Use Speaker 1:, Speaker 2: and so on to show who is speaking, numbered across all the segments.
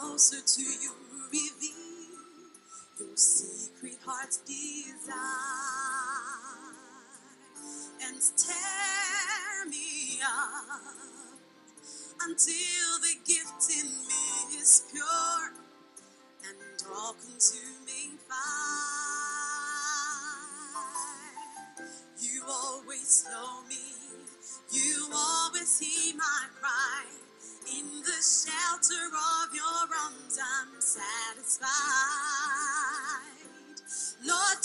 Speaker 1: Closer to you, reveal your secret heart's desire, and tear me up until the gift in me is pure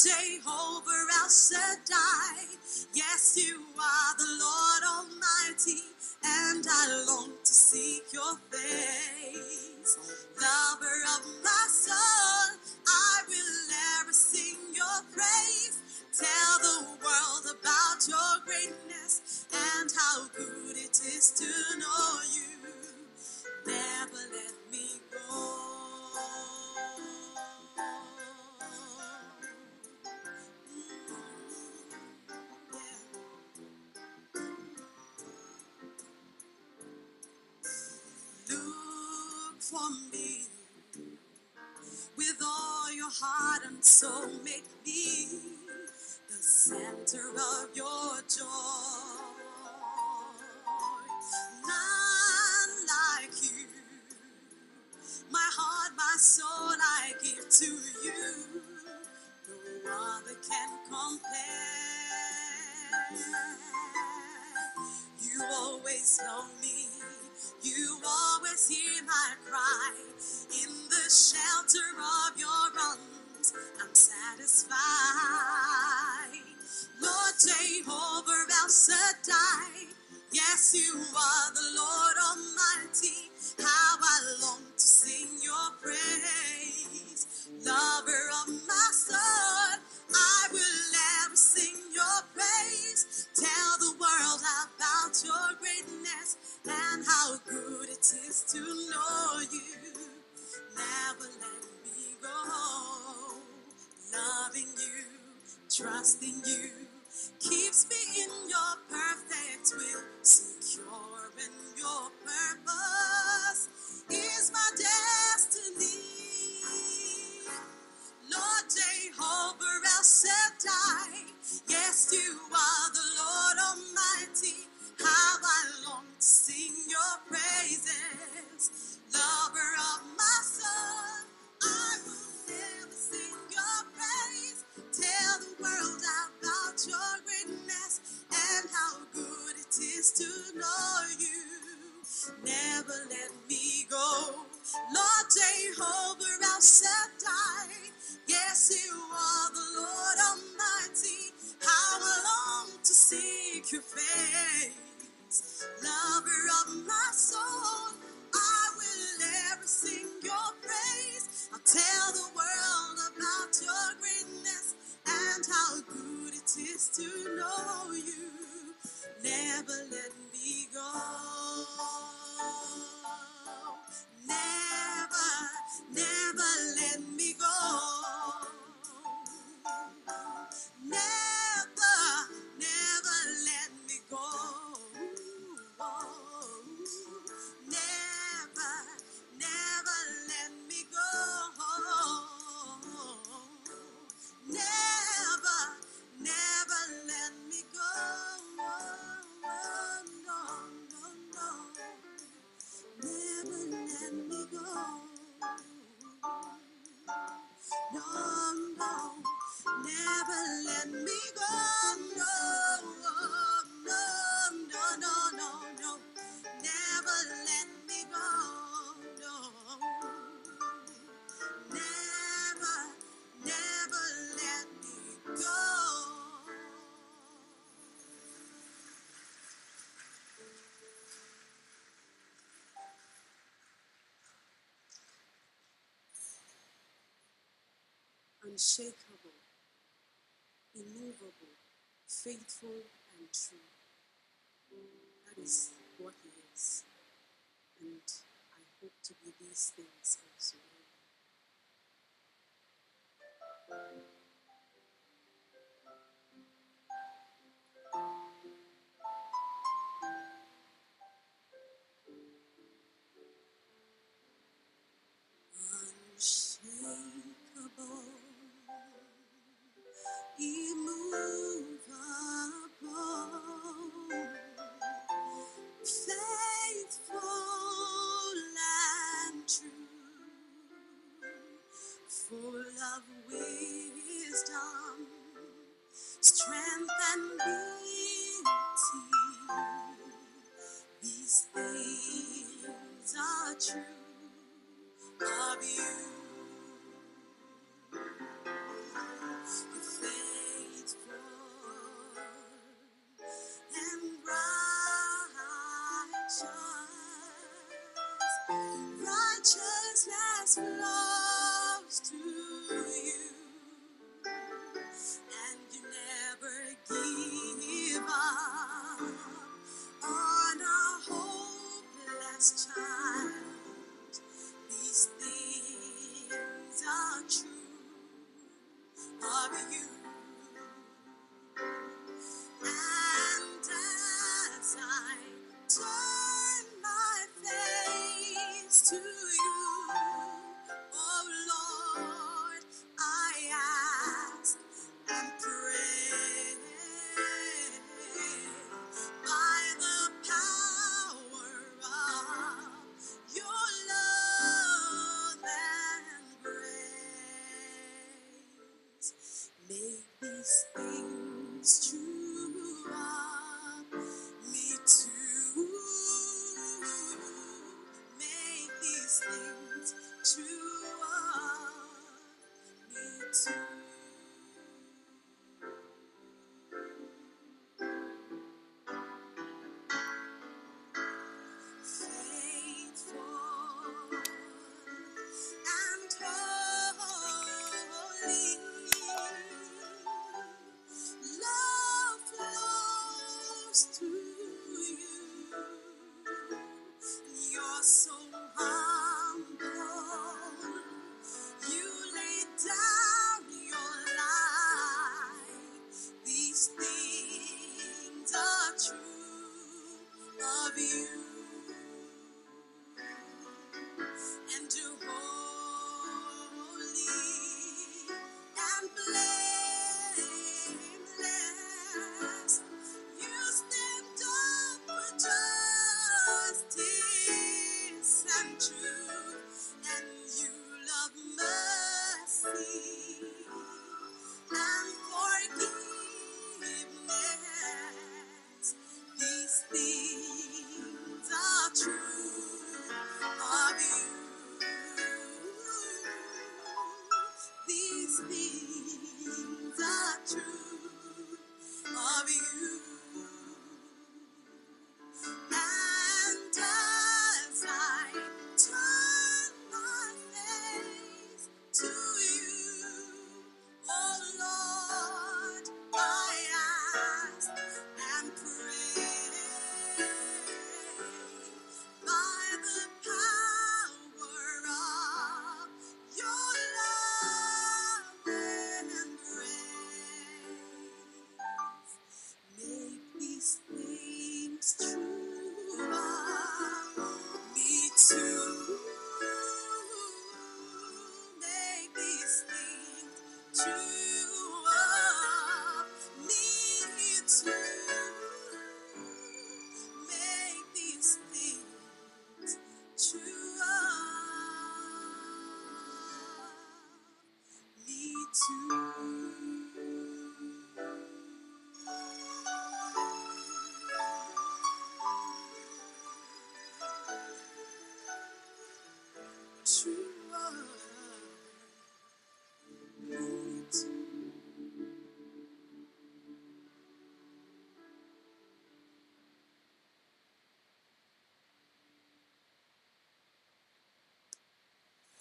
Speaker 1: Jehovah El Shaddai, yes, you are the Lord Almighty, and I long to seek your face. Lover of my soul, I will ever sing your praise. Tell the world about your greatness and how good it is to know you. Never let for me with all your heart and soul. Make me the center of your joy. None like you. My heart, my soul, I give to you. No other can compare. You always know me. You always hear my cry. In the shelter of your arms, I'm satisfied. Lord Jehovah El Shaddai, yes, you are the Lord Almighty. How I long to sing your praise. Lover of my soul, I will ever sing your praise. Tell the world about your greatness and how good it is to know you. Never let me go. Loving you, trusting you, keeps me in your perfect will. Secure in your purpose is my destiny. Lord Jehovah El Shaddai, yes, you are the Lord Almighty. How I long to sing your praises, lover of my soul. I will never sing your praise. Tell the world about your greatness and how good it is to know you. Never let me go. Lord Jehovah El Shaddai, unshakable, immovable, faithful, and true. That is what He is. And I hope to be these things.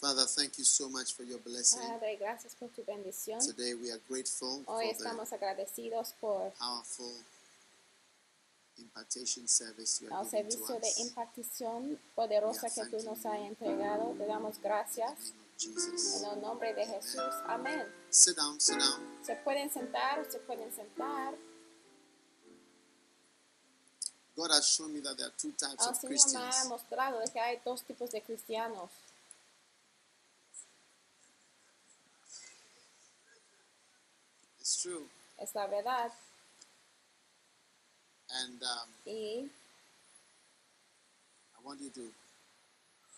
Speaker 1: Father, thank you so much for your blessing.
Speaker 2: Padre, gracias por tu bendición.
Speaker 1: Today we are grateful for
Speaker 2: Hoy
Speaker 1: the
Speaker 2: estamos agradecidos por
Speaker 1: powerful impartation service you giving to
Speaker 2: servicio de
Speaker 1: us.
Speaker 2: impartición poderosa que tú nos has entregado. Te damos gracias
Speaker 1: Jesus.
Speaker 2: en el nombre de Jesús. Amén.
Speaker 1: Sit down, sit down.
Speaker 2: Se pueden sentar, se pueden sentar.
Speaker 1: God has shown me that there are two types
Speaker 2: El
Speaker 1: of
Speaker 2: Señor me ha
Speaker 1: Christians.
Speaker 2: mostrado que hay dos tipos de cristianos.
Speaker 1: It's true.
Speaker 2: Es la verdad.
Speaker 1: And um,
Speaker 2: Y
Speaker 1: I want you to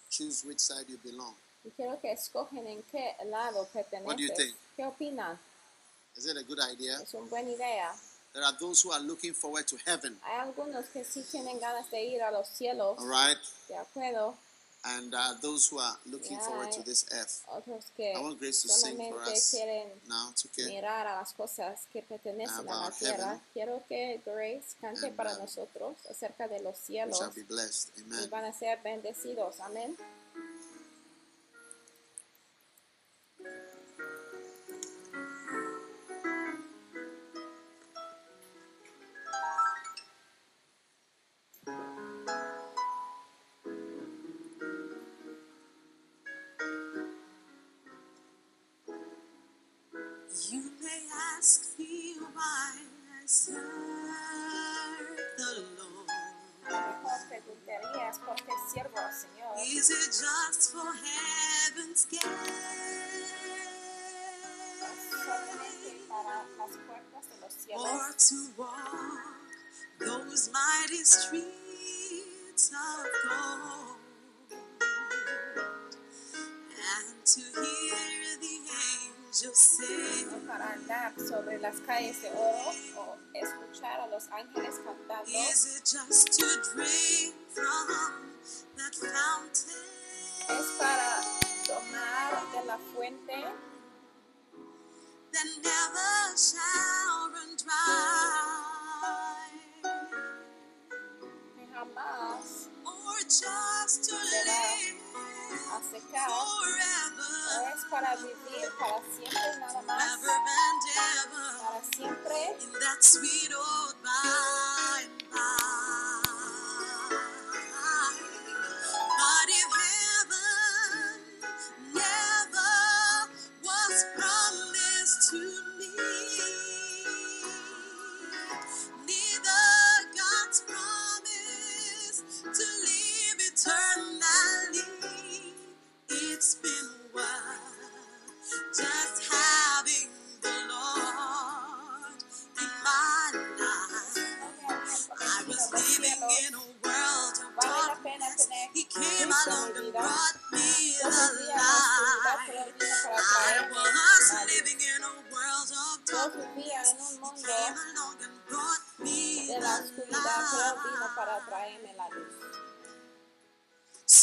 Speaker 1: choose which side you belong.
Speaker 2: y quiero que escogen en qué lado
Speaker 1: What do you think?
Speaker 2: ¿Qué opinan?
Speaker 1: Is it a good idea?
Speaker 2: Es una buena idea.
Speaker 1: There are those who are looking forward to heaven,
Speaker 2: Hay algunos que sí tienen ganas de ir a los cielos,
Speaker 1: all right?
Speaker 2: de acuerdo.
Speaker 1: And uh, those who are looking
Speaker 2: Yeah,
Speaker 1: forward to this earth. I want Grace to sing for us. Now,
Speaker 2: mirar a las cosas que pertenecen a la tierra.
Speaker 1: heaven.
Speaker 2: Quiero que Grace cante
Speaker 1: And,
Speaker 2: para
Speaker 1: um,
Speaker 2: nosotros acerca de los cielos
Speaker 1: blessed.
Speaker 2: y
Speaker 1: Amen.
Speaker 2: van a ser bendecidos. Amén. street.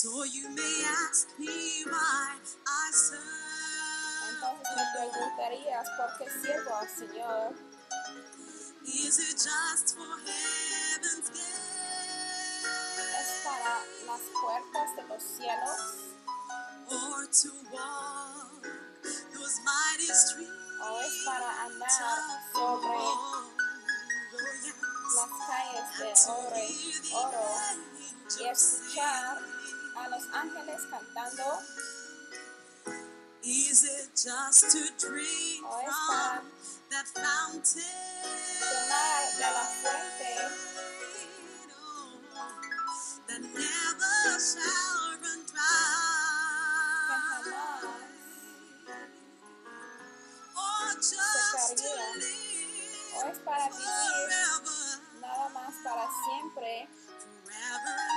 Speaker 1: So you may ask me why I
Speaker 2: Entonces me
Speaker 1: serve.
Speaker 2: preguntarías por qué sirvo al Señor.
Speaker 1: Is it just for heaven's
Speaker 2: Es
Speaker 1: gate?
Speaker 2: para las puertas de los cielos
Speaker 1: or to walk those mighty streets
Speaker 2: o es para andar
Speaker 1: of
Speaker 2: sobre
Speaker 1: gold.
Speaker 2: las calles de oro, oro y escuchar. A los ángeles cantando.
Speaker 1: Is it just to drink
Speaker 2: o es
Speaker 1: from that fountain?
Speaker 2: tomar de la fuente.
Speaker 1: Oh, that never shall run dry. Or just to live
Speaker 2: o es para vivir.
Speaker 1: forever,
Speaker 2: nada más para siempre.
Speaker 1: Forever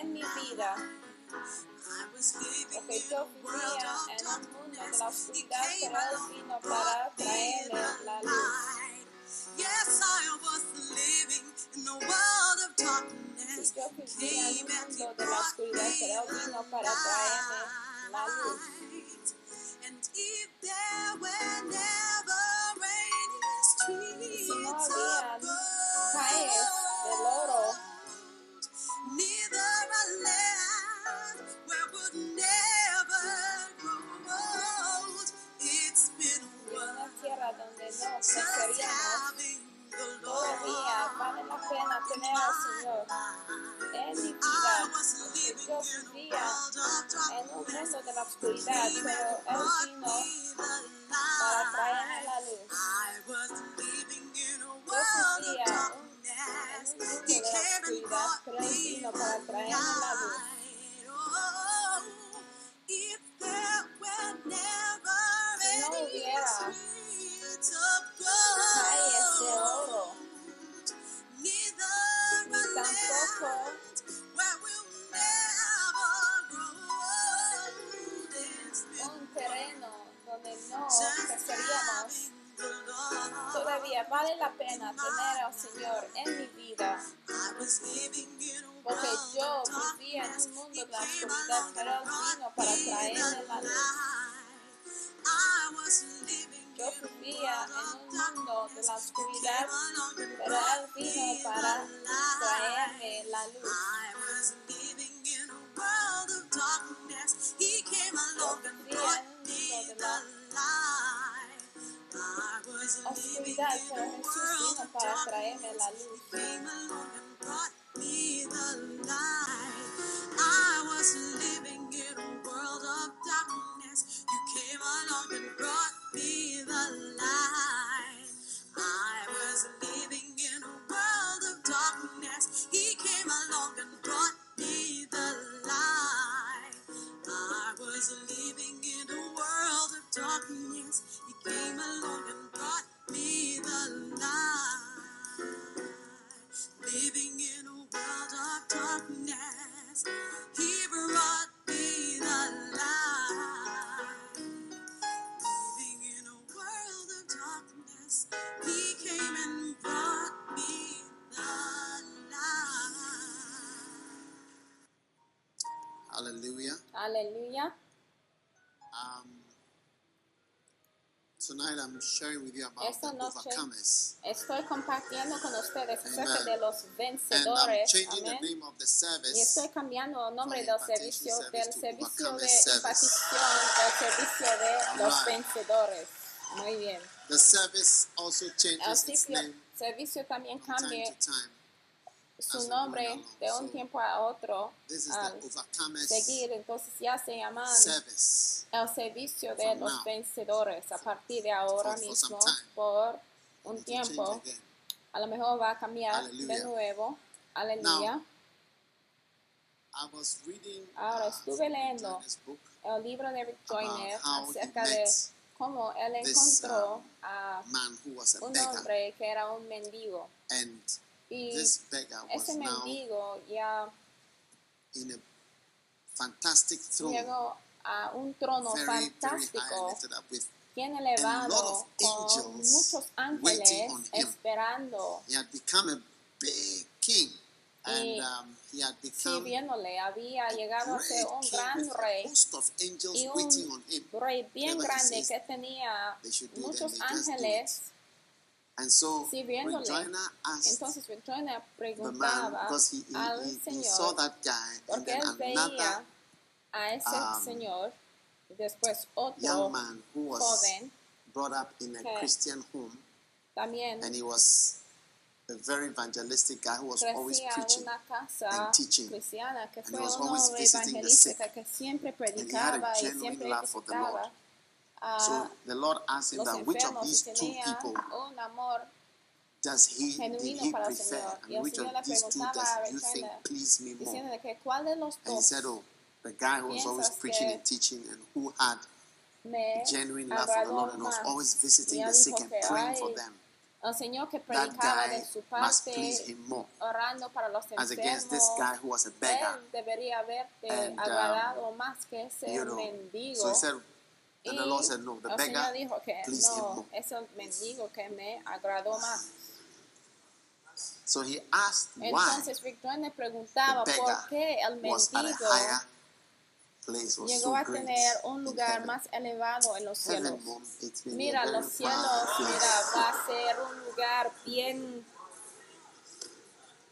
Speaker 2: en mi vida. Porque yo vivía en un mundo de la oscuridad, pero Él vino para traerle la luz.
Speaker 1: Yes, I was living in the world of darkness.
Speaker 2: yo vivía en un mundo de la oscuridad, pero Él vino para traerme la luz.
Speaker 1: And if there were never rainy streets neither a land where would never grow old. It's been worth
Speaker 2: una tierra donde no
Speaker 1: just having the Lord.
Speaker 2: vale la pena tener al Señor en mi
Speaker 1: I
Speaker 2: vida.
Speaker 1: was
Speaker 2: Porque
Speaker 1: living
Speaker 2: yo
Speaker 1: in a
Speaker 2: vivía
Speaker 1: world of
Speaker 2: en un
Speaker 1: darkness.
Speaker 2: mundo de la oscuridad, pero Él vino para traer a la luz. Yo sentía un mundo de oscuridad, pero él vino para traerme la luz. Si no hubiera calles de oro, tampoco vale la pena tener al Señor en mi vida.
Speaker 1: I was living in a
Speaker 2: Porque
Speaker 1: world
Speaker 2: yo
Speaker 1: of
Speaker 2: vivía en
Speaker 1: darkness.
Speaker 2: un mundo
Speaker 1: He
Speaker 2: de la
Speaker 1: came
Speaker 2: oscuridad,
Speaker 1: along
Speaker 2: pero
Speaker 1: and
Speaker 2: Él vino
Speaker 1: brought
Speaker 2: para
Speaker 1: me
Speaker 2: traerme
Speaker 1: the
Speaker 2: la luz.
Speaker 1: light. I was living
Speaker 2: Yo
Speaker 1: in a
Speaker 2: vivía
Speaker 1: world
Speaker 2: en
Speaker 1: of
Speaker 2: un mundo de la
Speaker 1: darkness.
Speaker 2: oscuridad,
Speaker 1: Came along and
Speaker 2: pero Él
Speaker 1: brought
Speaker 2: vino
Speaker 1: me
Speaker 2: para
Speaker 1: the light.
Speaker 2: traerme la luz.
Speaker 1: I was living in a world of darkness. He came along and
Speaker 2: vivía
Speaker 1: brought
Speaker 2: en un
Speaker 1: me
Speaker 2: mundo de
Speaker 1: the
Speaker 2: la oscuridad, Jesús vino para traerme la luz.
Speaker 1: I was living in a world of darkness. You came along and brought me the light. I was living in a world of darkness. He came along and brought me the light. I was living in a world of darkness. He came along and brought me the light. Living in a world of darkness. He brought me the light. Living in a world of darkness, He came and brought me the light.
Speaker 3: Hallelujah.
Speaker 2: Aleluya.
Speaker 3: Um, tonight I'm sharing with you about
Speaker 2: Esta
Speaker 3: the
Speaker 2: noche
Speaker 3: overcomers.
Speaker 2: Estoy compartiendo con ustedes acerca de los
Speaker 3: And I'm
Speaker 2: vencedores.
Speaker 3: changing the name of the
Speaker 2: Y
Speaker 3: service.
Speaker 2: estoy cambiando el nombre del servicio, del servicio de impartición al servicio de los vencedores. Muy bien.
Speaker 3: The service also
Speaker 2: El
Speaker 3: changes its
Speaker 2: sitio-
Speaker 3: name
Speaker 2: servicio también cambia. Su nombre de un tiempo a otro al
Speaker 3: overcomers
Speaker 2: seguir. Entonces ya se llaman el servicio de los vencedores a partir de ahora mismo por un tiempo. A lo mejor va a cambiar de nuevo. Aleluya.
Speaker 3: I was reading
Speaker 2: Ahora
Speaker 3: uh,
Speaker 2: estuve leyendo el libro de Rick Joyner acerca de cómo él encontró
Speaker 3: um,
Speaker 2: a un hombre que era un mendigo. Y
Speaker 3: this beggar was
Speaker 2: ese mendigo ya
Speaker 3: in a fantastic throne,
Speaker 2: llegó a un trono
Speaker 3: very,
Speaker 2: fantástico, bien elevado, con muchos ángeles
Speaker 3: waiting on him.
Speaker 2: esperando,
Speaker 3: He had become a big king, and um, he had become
Speaker 2: sirviéndole. Había llegado a ser un gran rey
Speaker 3: host of angels
Speaker 2: y
Speaker 3: waiting on
Speaker 2: un
Speaker 3: him.
Speaker 2: rey bien grande que tenía
Speaker 3: they should do,
Speaker 2: muchos ángeles
Speaker 3: And so
Speaker 2: sirviéndole.
Speaker 3: Regina asked
Speaker 2: Entonces Victoria
Speaker 3: the man
Speaker 2: preguntaba
Speaker 3: because he, he,
Speaker 2: al
Speaker 3: he, he saw
Speaker 2: Señor,
Speaker 3: that guy, and
Speaker 2: porque
Speaker 3: then
Speaker 2: él
Speaker 3: another
Speaker 2: veía a ese
Speaker 3: um,
Speaker 2: señor, y después otro
Speaker 3: young man who was
Speaker 2: joven
Speaker 3: brought up in a
Speaker 2: que
Speaker 3: Christian home,
Speaker 2: también
Speaker 3: and he was a very evangelistic guy who was always
Speaker 2: crecía en
Speaker 3: preaching.
Speaker 2: una casa
Speaker 3: and teaching.
Speaker 2: cristiana que
Speaker 3: And
Speaker 2: fue
Speaker 3: he was
Speaker 2: un
Speaker 3: always
Speaker 2: hombre
Speaker 3: visiting the
Speaker 2: evangelística
Speaker 3: sick.
Speaker 2: que siempre
Speaker 3: he had a
Speaker 2: predicaba y
Speaker 3: genuine
Speaker 2: siempre
Speaker 3: love for the Lord.
Speaker 2: Visitaba a
Speaker 3: So the Lord asked him
Speaker 2: los
Speaker 3: that which of
Speaker 2: enfermos y
Speaker 3: these two
Speaker 2: tenía
Speaker 3: people
Speaker 2: un amor
Speaker 3: does he did
Speaker 2: genuino
Speaker 3: he
Speaker 2: para el
Speaker 3: prefer,
Speaker 2: Señor. Y
Speaker 3: and
Speaker 2: el
Speaker 3: which
Speaker 2: Señor
Speaker 3: of
Speaker 2: le
Speaker 3: these two
Speaker 2: preguntaba a
Speaker 3: does you think
Speaker 2: Regina,
Speaker 3: please me more?
Speaker 2: diciéndole que cuál de los
Speaker 3: And he
Speaker 2: dos
Speaker 3: said, Oh, the guy who was always
Speaker 2: Piensas
Speaker 3: preaching
Speaker 2: que-
Speaker 3: and teaching and who had
Speaker 2: me
Speaker 3: genuine love for the
Speaker 2: agradó
Speaker 3: Lord and was
Speaker 2: más.
Speaker 3: always visiting
Speaker 2: Y
Speaker 3: the
Speaker 2: él
Speaker 3: sick
Speaker 2: dijo
Speaker 3: and
Speaker 2: que,
Speaker 3: praying for
Speaker 2: "Ay,
Speaker 3: them.
Speaker 2: El Señor que
Speaker 3: That
Speaker 2: predicaba
Speaker 3: guy
Speaker 2: de su
Speaker 3: must
Speaker 2: parte,
Speaker 3: please him more.
Speaker 2: orando para los
Speaker 3: As against this
Speaker 2: enfermos,
Speaker 3: guy who was a beggar.
Speaker 2: él debería haberte
Speaker 3: And, um,
Speaker 2: agradado más que ese
Speaker 3: You know,
Speaker 2: mendigo.
Speaker 3: The Lord said, the
Speaker 2: el
Speaker 3: beggar
Speaker 2: Señor dijo que no,
Speaker 3: more.
Speaker 2: es el mendigo que me agradó más.
Speaker 3: So he asked
Speaker 2: Entonces Rick Joyner preguntaba por qué el mendigo llegó a tener un lugar más elevado en los cielos. Mira, los cielos, mira, va a ser un lugar bien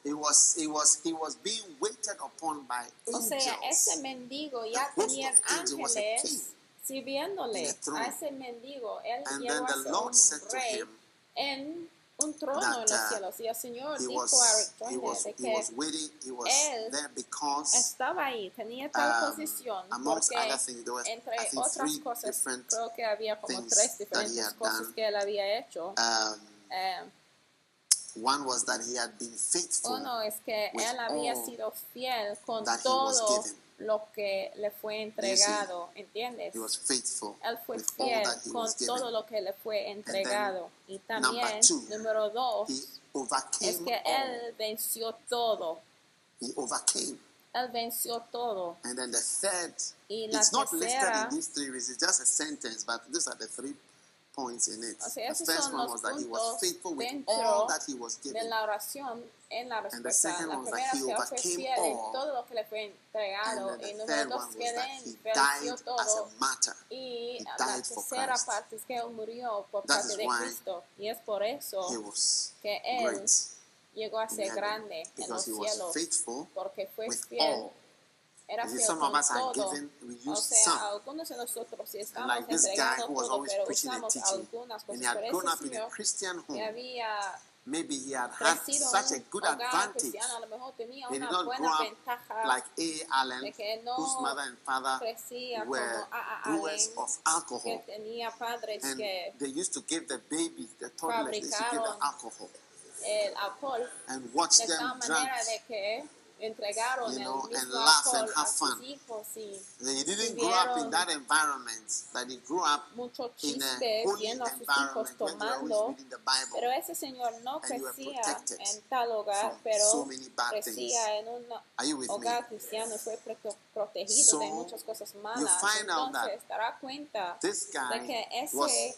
Speaker 3: It was, it was, he was being waited upon by
Speaker 2: O sea, ese
Speaker 3: angels.
Speaker 2: mendigo ya tenía
Speaker 3: angels
Speaker 2: ángeles sirviéndole a ese mendigo. Él
Speaker 3: And
Speaker 2: llegó
Speaker 3: then
Speaker 2: a
Speaker 3: the
Speaker 2: ser
Speaker 3: Lord
Speaker 2: un
Speaker 3: said to
Speaker 2: rey
Speaker 3: him
Speaker 2: en un trono
Speaker 3: that,
Speaker 2: en los
Speaker 3: uh,
Speaker 2: cielos. Y el Señor
Speaker 3: He
Speaker 2: dijo a
Speaker 3: was,
Speaker 2: Rick
Speaker 3: was,
Speaker 2: de que
Speaker 3: waiting,
Speaker 2: él
Speaker 3: there because
Speaker 2: estaba ahí, tenía tal
Speaker 3: um,
Speaker 2: posición, porque
Speaker 3: things, was,
Speaker 2: entre otras cosas, creo que había como tres diferentes cosas
Speaker 3: done.
Speaker 2: que él había hecho.
Speaker 3: Um,
Speaker 2: Eh,
Speaker 3: one was that he had been faithful
Speaker 2: Uno es que él había sido fiel con todo. Lo que le fue entregado, ¿entiendes?
Speaker 3: He was faithful
Speaker 2: Él fue fiel con todo lo que le fue entregado. Y también, número dos, es que él venció todo. Él venció todo. Y la tercera,
Speaker 3: points in it.
Speaker 2: O sea,
Speaker 3: the first one was that he was faithful with all that he was
Speaker 2: de
Speaker 3: given.
Speaker 2: la oración en la
Speaker 3: And the second one was that he overcame all.
Speaker 2: todo lo que le fue entregado.
Speaker 3: And then the third one was that he as
Speaker 2: todo.
Speaker 3: a martyr.
Speaker 2: Y
Speaker 3: He died for Christ.
Speaker 2: parte es que él murió por
Speaker 3: That
Speaker 2: parte
Speaker 3: is
Speaker 2: de
Speaker 3: why
Speaker 2: Cristo. Y es por eso
Speaker 3: He was
Speaker 2: que él
Speaker 3: great
Speaker 2: llegó a ser grande en los
Speaker 3: because he was
Speaker 2: cielos.
Speaker 3: faithful
Speaker 2: Porque fue
Speaker 3: with
Speaker 2: fiel.
Speaker 3: all.
Speaker 2: Era
Speaker 3: You see,
Speaker 2: fiel
Speaker 3: some of
Speaker 2: con
Speaker 3: us are
Speaker 2: todo.
Speaker 3: given, we
Speaker 2: O
Speaker 3: use
Speaker 2: sea,
Speaker 3: some.
Speaker 2: algunos de nosotros sí estamos
Speaker 3: like this guy
Speaker 2: entregando
Speaker 3: who was
Speaker 2: todo,
Speaker 3: always
Speaker 2: pero
Speaker 3: preaching and
Speaker 2: usamos
Speaker 3: teaching,
Speaker 2: algunas
Speaker 3: and he
Speaker 2: cosas.
Speaker 3: had
Speaker 2: Pero
Speaker 3: grown
Speaker 2: ese
Speaker 3: up in a
Speaker 2: señor
Speaker 3: Christian
Speaker 2: que
Speaker 3: home.
Speaker 2: había
Speaker 3: Maybe he had had
Speaker 2: crecido
Speaker 3: such a
Speaker 2: en
Speaker 3: good
Speaker 2: un hogar
Speaker 3: advantage.
Speaker 2: cristiano, a lo mejor tenía
Speaker 3: He did
Speaker 2: una
Speaker 3: not
Speaker 2: buena
Speaker 3: grow up
Speaker 2: ventaja
Speaker 3: like A. Allen,
Speaker 2: de que no
Speaker 3: whose mother and father
Speaker 2: crecía
Speaker 3: were
Speaker 2: como A. A.
Speaker 3: brewers
Speaker 2: Allen,
Speaker 3: of
Speaker 2: que
Speaker 3: alcohol.
Speaker 2: tenía padres
Speaker 3: And
Speaker 2: que
Speaker 3: they used to give the baby, the toddlers, they used to give them
Speaker 2: Fabricaron
Speaker 3: alcohol
Speaker 2: el alcohol
Speaker 3: and watch
Speaker 2: de
Speaker 3: them
Speaker 2: tal
Speaker 3: drink.
Speaker 2: Manera de que entregaron
Speaker 3: You
Speaker 2: el
Speaker 3: know, and laugh and have fun.
Speaker 2: hijos y
Speaker 3: He didn't grow up in that environment, but he grew up
Speaker 2: mucho
Speaker 3: in a
Speaker 2: chiste
Speaker 3: holy
Speaker 2: viendo a sus hijos
Speaker 3: environment they
Speaker 2: tomando
Speaker 3: reading the Bible.
Speaker 2: Pero ese señor no
Speaker 3: And you were
Speaker 2: crecía
Speaker 3: protected
Speaker 2: en tal hogar, pero
Speaker 3: so many bad things.
Speaker 2: crecía en un
Speaker 3: Are you with me?
Speaker 2: cristiano y fue protegido
Speaker 3: So,
Speaker 2: de muchas cosas malas.
Speaker 3: find out that
Speaker 2: Entonces dará cuenta
Speaker 3: This
Speaker 2: de
Speaker 3: guy
Speaker 2: que
Speaker 3: was,
Speaker 2: ese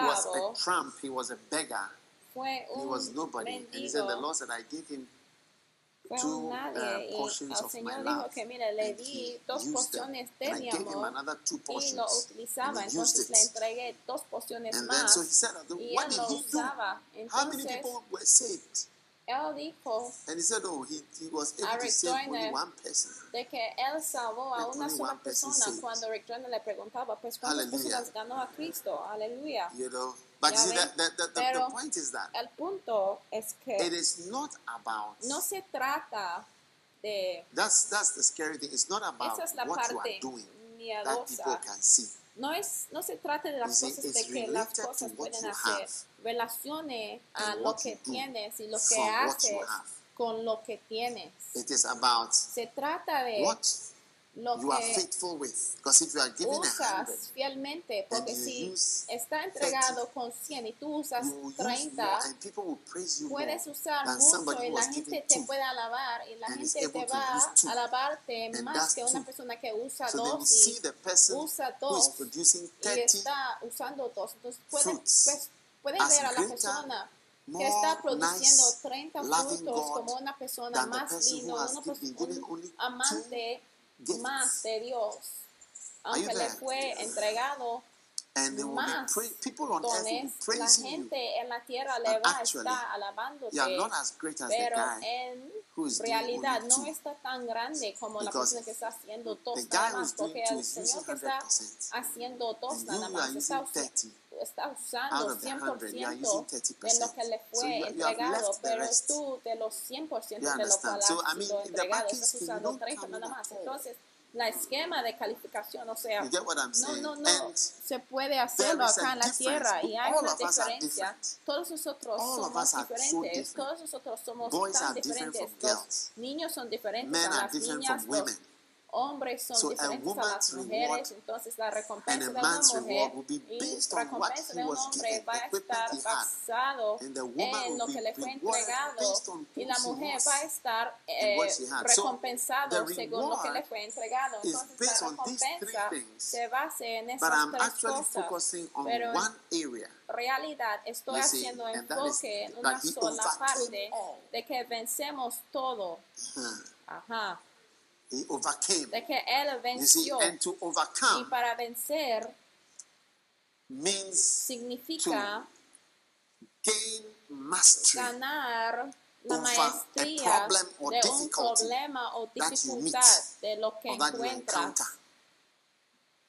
Speaker 3: was
Speaker 2: chavo
Speaker 3: a tramp, he was a beggar,
Speaker 2: fue
Speaker 3: he was
Speaker 2: un
Speaker 3: nobody. And he said, The
Speaker 2: mendigo,
Speaker 3: Lord said, I gave him
Speaker 2: fue un nadie.
Speaker 3: uh,
Speaker 2: y el Señor dijo que, mira, le di dos porciones de mi amor y lo utilizaba. Entonces le entregué dos porciones más
Speaker 3: said,
Speaker 2: y él lo usaba. Entonces él dijo
Speaker 3: And he said, Oh, he, he was able to
Speaker 2: Rick
Speaker 3: save only
Speaker 2: Joyner
Speaker 3: one person.
Speaker 2: de que él salvó a una
Speaker 3: only
Speaker 2: sola
Speaker 3: one person
Speaker 2: persona
Speaker 3: saved.
Speaker 2: cuando Rick Joyner le preguntaba, pues cuántas
Speaker 3: Hallelujah.
Speaker 2: personas ganó a Cristo, aleluya.
Speaker 3: You know. But you see,
Speaker 2: ven?
Speaker 3: that, that, that, the,
Speaker 2: Pero-
Speaker 3: the point is that
Speaker 2: El punto es
Speaker 3: it
Speaker 2: que
Speaker 3: is not about.
Speaker 2: no se trata de,
Speaker 3: That's that's the scary thing. It's not about
Speaker 2: esa es la
Speaker 3: what you are
Speaker 2: parte
Speaker 3: doing that people
Speaker 2: miedosa,
Speaker 3: can see.
Speaker 2: no es, no se trata de las
Speaker 3: You see,
Speaker 2: cosas de
Speaker 3: it's
Speaker 2: que las
Speaker 3: related to
Speaker 2: cosas
Speaker 3: what
Speaker 2: pueden
Speaker 3: you
Speaker 2: hacer,
Speaker 3: have
Speaker 2: relacione a
Speaker 3: and
Speaker 2: lo
Speaker 3: what
Speaker 2: que
Speaker 3: you do
Speaker 2: tienes y lo que
Speaker 3: from what
Speaker 2: haces
Speaker 3: you have.
Speaker 2: con lo que tienes.
Speaker 3: It is about
Speaker 2: Se trata de
Speaker 3: what
Speaker 2: lo
Speaker 3: you are
Speaker 2: que
Speaker 3: faithful with. Because if you are giving
Speaker 2: usas fielmente, porque si
Speaker 3: use
Speaker 2: está entregado con 100 y tú usas
Speaker 3: you will use
Speaker 2: 30,
Speaker 3: more, and people will praise you more
Speaker 2: puedes usar mucho y la gente te puede alabar y la gente te va a alabarte más que una persona que usa
Speaker 3: So
Speaker 2: dos y usa dos y
Speaker 3: 30
Speaker 2: está usando dos. Entonces puede,
Speaker 3: fruits
Speaker 2: pues, puede
Speaker 3: as
Speaker 2: ver a la persona que está produciendo
Speaker 3: nice,
Speaker 2: 30
Speaker 3: loving
Speaker 2: frutos como una persona más
Speaker 3: has
Speaker 2: una
Speaker 3: been
Speaker 2: pers-
Speaker 3: given
Speaker 2: un amante
Speaker 3: gifts.
Speaker 2: más de Dios. Aunque le fue entregado
Speaker 3: And they will be
Speaker 2: más
Speaker 3: pray- people on earth will be
Speaker 2: la
Speaker 3: you.
Speaker 2: gente en la tierra le va a
Speaker 3: actually,
Speaker 2: estar alabándote,
Speaker 3: You are not as great as the
Speaker 2: pero
Speaker 3: guy
Speaker 2: en
Speaker 3: who is doing
Speaker 2: realidad no está tan grande como la persona que está haciendo dos nada más, porque el Señor que está
Speaker 3: 100%.
Speaker 2: haciendo dos nada más está,
Speaker 3: using 30.
Speaker 2: Está usando
Speaker 3: of the 100, you are
Speaker 2: 100%
Speaker 3: using 30%.
Speaker 2: de lo que le fue
Speaker 3: you
Speaker 2: entregado, pero tú de los 100%
Speaker 3: You
Speaker 2: de lo cual?
Speaker 3: So, I
Speaker 2: has
Speaker 3: mean, in the
Speaker 2: entregado estás usando
Speaker 3: don't
Speaker 2: 30
Speaker 3: come in
Speaker 2: nada más. Entonces, la esquema de calificación, o sea, no, no, no
Speaker 3: And
Speaker 2: se puede hacerlo acá en la tierra y hay una diferencia. Todos nosotros
Speaker 3: All
Speaker 2: somos
Speaker 3: so
Speaker 2: diferentes.
Speaker 3: different.
Speaker 2: Todos nosotros somos
Speaker 3: Boys
Speaker 2: tan diferentes. Los niños son diferentes
Speaker 3: men
Speaker 2: las niñas. Los. Hombres son
Speaker 3: So
Speaker 2: diferentes a las mujeres,
Speaker 3: reward
Speaker 2: entonces la recompensa de una mujer
Speaker 3: reward will be
Speaker 2: y
Speaker 3: based on what
Speaker 2: recompensa de un
Speaker 3: was
Speaker 2: hombre
Speaker 3: given,
Speaker 2: va a estar basado en lo que le fue entregado y la mujer va a estar eh, recompensado según lo que le fue entregado. Entonces la recompensa se basa en
Speaker 3: But
Speaker 2: esas
Speaker 3: I'm
Speaker 2: tres
Speaker 3: actually
Speaker 2: cosas.
Speaker 3: focusing on
Speaker 2: Pero en
Speaker 3: one area.
Speaker 2: realidad estoy haciendo enfoque en una sola parte de que vencemos todo.
Speaker 3: Huh.
Speaker 2: Ajá.
Speaker 3: He overcame.
Speaker 2: De que Él
Speaker 3: You see,
Speaker 2: venció.
Speaker 3: and to
Speaker 2: Y
Speaker 3: overcome
Speaker 2: para vencer
Speaker 3: means
Speaker 2: significa
Speaker 3: gain mastery
Speaker 2: ganar la maestría
Speaker 3: problem or
Speaker 2: de un problema o dificultad de lo que encuentras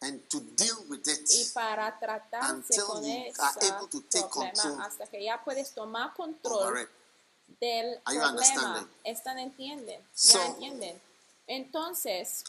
Speaker 3: and to deal with it.
Speaker 2: y para tratarse con ese
Speaker 3: are able to take control
Speaker 2: problema hasta que ya puedes tomar control del
Speaker 3: Are you
Speaker 2: problema.
Speaker 3: understanding?
Speaker 2: ¿Están entienden?
Speaker 3: So-
Speaker 2: ya entienden. Entonces,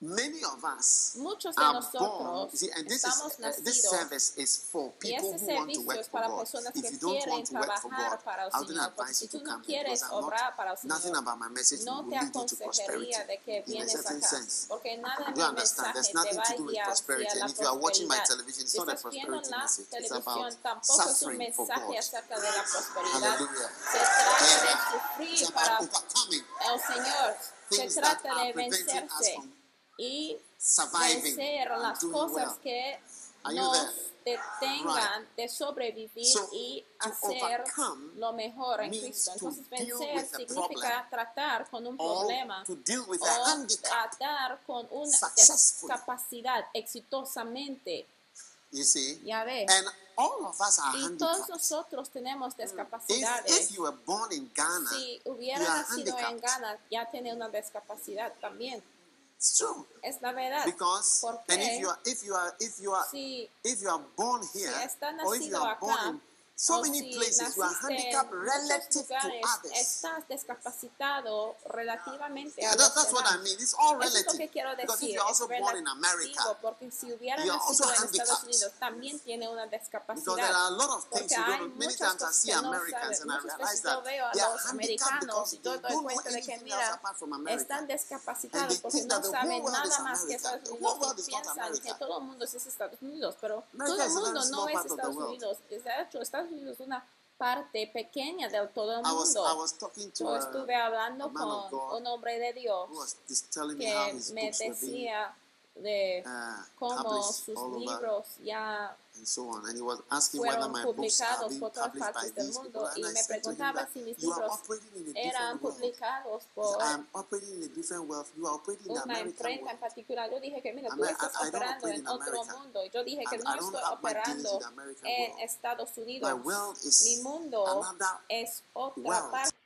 Speaker 3: Many of us
Speaker 2: muchos de
Speaker 3: are born.
Speaker 2: nosotros
Speaker 3: You see, and this is
Speaker 2: estamos
Speaker 3: uh, this
Speaker 2: nacidos
Speaker 3: service is for
Speaker 2: y
Speaker 3: people
Speaker 2: este
Speaker 3: who want to
Speaker 2: servicio
Speaker 3: work
Speaker 2: es
Speaker 3: for
Speaker 2: para
Speaker 3: God.
Speaker 2: personas
Speaker 3: If
Speaker 2: que
Speaker 3: you don't
Speaker 2: quieren
Speaker 3: want to work for
Speaker 2: trabajar
Speaker 3: God,
Speaker 2: para el
Speaker 3: I wouldn't
Speaker 2: Señor. Porque
Speaker 3: advise
Speaker 2: si
Speaker 3: you to
Speaker 2: tú no
Speaker 3: come here
Speaker 2: quieres
Speaker 3: because I'm
Speaker 2: obrar para el
Speaker 3: not, nothing
Speaker 2: Señor,
Speaker 3: about my message
Speaker 2: no
Speaker 3: will
Speaker 2: te
Speaker 3: lead you to prosperity
Speaker 2: aconsejaría de que
Speaker 3: in a
Speaker 2: vienes
Speaker 3: certain
Speaker 2: acá,
Speaker 3: sense.
Speaker 2: porque nada de
Speaker 3: You
Speaker 2: mi
Speaker 3: understand? There's
Speaker 2: mensaje te
Speaker 3: nothing
Speaker 2: va
Speaker 3: to
Speaker 2: a
Speaker 3: do with
Speaker 2: guiar
Speaker 3: prosperity.
Speaker 2: hacia la
Speaker 3: And if you are watching my
Speaker 2: prosperidad.
Speaker 3: television, it's
Speaker 2: Si
Speaker 3: not a
Speaker 2: estás viendo
Speaker 3: prosperity
Speaker 2: la
Speaker 3: message. It's
Speaker 2: televisión,
Speaker 3: about
Speaker 2: tampoco es un
Speaker 3: suffering for
Speaker 2: mensaje
Speaker 3: God.
Speaker 2: acerca de la prosperidad.
Speaker 3: Hallelujah.
Speaker 2: Se trata de
Speaker 3: It's
Speaker 2: sufrir
Speaker 3: about
Speaker 2: para
Speaker 3: overcoming
Speaker 2: el Señor. Se
Speaker 3: things that
Speaker 2: trata
Speaker 3: are
Speaker 2: de
Speaker 3: preventing us
Speaker 2: vencerse
Speaker 3: from
Speaker 2: y vencer las cosas que nos detengan de sobrevivir
Speaker 3: So,
Speaker 2: y hacer lo mejor en Cristo.
Speaker 3: to
Speaker 2: Entonces vencer significa tratar con un problema o tratar con una discapacidad exitosamente.
Speaker 3: You see?
Speaker 2: Ya ves.
Speaker 3: And all of us are
Speaker 2: Y todos nosotros tenemos
Speaker 3: If,
Speaker 2: discapacidades.
Speaker 3: if you were born in Ghana,
Speaker 2: si hubiera nacido en. Ghana, ya tiene una discapacidad también.
Speaker 3: It's true.
Speaker 2: Es la verdad.
Speaker 3: Because
Speaker 2: ¿Por
Speaker 3: and if you are if you are if you are
Speaker 2: Si
Speaker 3: if you are born here
Speaker 2: está
Speaker 3: or if you are born in so
Speaker 2: o
Speaker 3: many
Speaker 2: si
Speaker 3: places, you are handicapped relative to others.
Speaker 2: estás discapacitado relativamente
Speaker 3: Yeah,
Speaker 2: a
Speaker 3: that,
Speaker 2: los
Speaker 3: that's what I mean. It's all
Speaker 2: Eso es lo
Speaker 3: relative.
Speaker 2: que quiero
Speaker 3: Because if
Speaker 2: decir.
Speaker 3: you're also born in America,
Speaker 2: porque si hubiera nacido en Estados. Unidos, también tiene una
Speaker 3: because there are a lot of things
Speaker 2: Porque
Speaker 3: you don't. Many times I see
Speaker 2: no
Speaker 3: Americans and I realize that they are handicapped because they don't know anything else apart from America.
Speaker 2: están discapacitados porque no saben nada más que. Estados Unidos
Speaker 3: whole world
Speaker 2: y
Speaker 3: is not
Speaker 2: piensan
Speaker 3: America.
Speaker 2: que todo el mundo es Estados Unidos, pero todo el mundo no es Estados. Unidos. De hecho, Estados Unidos es una parte pequeña de todo el
Speaker 3: I was I
Speaker 2: mundo.
Speaker 3: was
Speaker 2: Yo estuve hablando con
Speaker 3: God
Speaker 2: un hombre de Dios que me decía de
Speaker 3: uh,
Speaker 2: cómo sus libros ya
Speaker 3: so
Speaker 2: fueron publicados por todas partes del mundo y me preguntaba si mis libros eran publicados por una imprenta en particular. Yo dije que, mira, tú estás operando en otro mundo. Yo dije que no estoy operando en. Estados Unidos. Mi mundo es otra parte.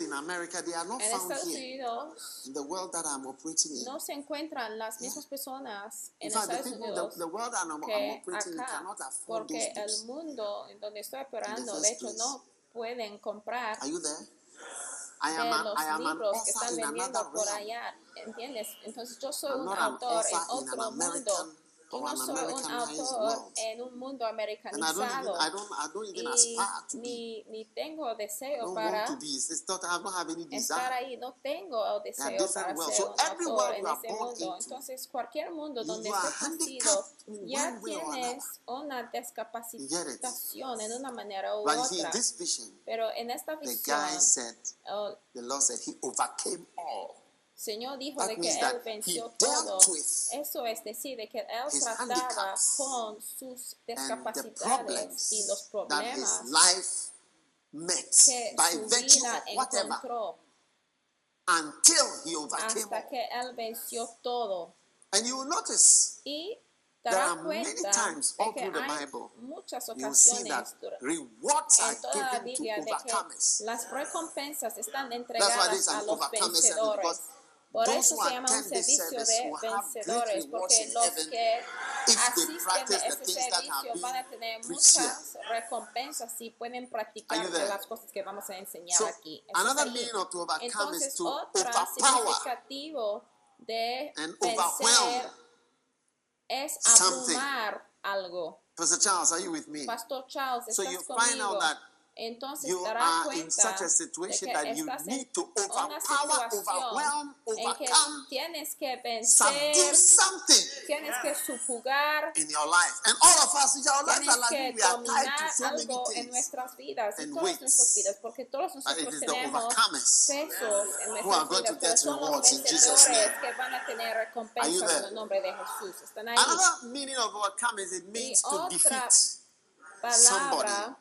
Speaker 3: In America, they are not
Speaker 2: En
Speaker 3: found
Speaker 2: Estados
Speaker 3: here.
Speaker 2: Unidos
Speaker 3: In the world that I'm operating in.
Speaker 2: no se encuentran las mismas personas
Speaker 3: In
Speaker 2: en
Speaker 3: the
Speaker 2: Estados
Speaker 3: people,
Speaker 2: Unidos
Speaker 3: the, the world that I'm, I'm
Speaker 2: que
Speaker 3: operating in
Speaker 2: acá,
Speaker 3: cannot afford
Speaker 2: porque el
Speaker 3: books.
Speaker 2: mundo en donde estoy operando,
Speaker 3: first
Speaker 2: de hecho,
Speaker 3: place.
Speaker 2: no pueden comprar
Speaker 3: Are you there? I
Speaker 2: de
Speaker 3: am, a,
Speaker 2: los
Speaker 3: I am an
Speaker 2: libros que
Speaker 3: author
Speaker 2: están
Speaker 3: in
Speaker 2: vendiendo
Speaker 3: another
Speaker 2: por
Speaker 3: realm.
Speaker 2: allá, ¿entiendes? Entonces yo soy
Speaker 3: I'm
Speaker 2: un
Speaker 3: not an
Speaker 2: autor en
Speaker 3: author in an
Speaker 2: otro mundo
Speaker 3: American
Speaker 2: y no soy un autor
Speaker 3: world.
Speaker 2: en un mundo
Speaker 3: And I don't even,
Speaker 2: americanizado
Speaker 3: I don't, I don't even
Speaker 2: y ni, ni tengo deseo para
Speaker 3: want to be. It's it's not, I don't have any
Speaker 2: estar
Speaker 3: desire.
Speaker 2: ahí, no tengo el deseo para
Speaker 3: worlds.
Speaker 2: ser
Speaker 3: So
Speaker 2: un autor
Speaker 3: world
Speaker 2: en ese mundo. Entonces cualquier mundo donde estés nacido ya tienes una discapacitación en una manera u
Speaker 3: But
Speaker 2: otra.
Speaker 3: this vision,
Speaker 2: Pero en esta
Speaker 3: the
Speaker 2: visión,
Speaker 3: guy said,
Speaker 2: el
Speaker 3: the Lord said, he overcame all.
Speaker 2: Señor dijo de que Él venció todo. Eso es decir, de que Él trataba con sus discapacidades y los problemas que su vida encontró
Speaker 3: until he overcame
Speaker 2: hasta que Él venció todo.
Speaker 3: And you will notice
Speaker 2: Y dará cuenta
Speaker 3: times
Speaker 2: de
Speaker 3: all
Speaker 2: que
Speaker 3: through the
Speaker 2: hay
Speaker 3: Bible,
Speaker 2: muchas
Speaker 3: you will see that
Speaker 2: ocasiones dura-
Speaker 3: rewards are
Speaker 2: en toda la Biblia
Speaker 3: to
Speaker 2: de que las recompensas están
Speaker 3: That's why
Speaker 2: entregadas a los vencedores. Por eso se llama un servicio de vencedores, porque los que asisten a ese
Speaker 3: things that have
Speaker 2: servicio van a tener muchas recompensas si pueden practicar de las cosas que vamos a enseñar aquí. Entonces,
Speaker 3: to
Speaker 2: otra significativo de
Speaker 3: and
Speaker 2: vencer es abrumar algo.
Speaker 3: Pastor Charles, are you with me?
Speaker 2: Pastor Charles,
Speaker 3: So
Speaker 2: ¿estás
Speaker 3: you find
Speaker 2: conmigo?
Speaker 3: out that
Speaker 2: entonces
Speaker 3: you
Speaker 2: dará
Speaker 3: are in
Speaker 2: cuenta
Speaker 3: such a
Speaker 2: de
Speaker 3: situation
Speaker 2: que
Speaker 3: that you
Speaker 2: estás en
Speaker 3: need to
Speaker 2: una
Speaker 3: overpower,
Speaker 2: situación
Speaker 3: overwhelm,
Speaker 2: en que
Speaker 3: overcome,
Speaker 2: tienes que
Speaker 3: subdue
Speaker 2: vencer,
Speaker 3: something
Speaker 2: tienes que supugar,
Speaker 3: in your life. And all of us, our lives
Speaker 2: tienes que
Speaker 3: we are tied
Speaker 2: dominar
Speaker 3: to so many
Speaker 2: algo en
Speaker 3: things.
Speaker 2: nuestras vidas, en
Speaker 3: and
Speaker 2: todas
Speaker 3: weights.
Speaker 2: nuestras vidas, porque todos
Speaker 3: it
Speaker 2: nosotros
Speaker 3: is the
Speaker 2: tenemos
Speaker 3: overcomers.
Speaker 2: pesos en
Speaker 3: who are
Speaker 2: nuestras
Speaker 3: going to
Speaker 2: vidas, pero
Speaker 3: get
Speaker 2: son los
Speaker 3: rewards in Jesus'
Speaker 2: vencedores
Speaker 3: name.
Speaker 2: que van a tener
Speaker 3: Are you
Speaker 2: recompensas en
Speaker 3: there?
Speaker 2: el nombre de Jesús. Están ahí.
Speaker 3: Another meaning of overcome is it means to
Speaker 2: otra
Speaker 3: defeat
Speaker 2: Palabra,
Speaker 3: somebody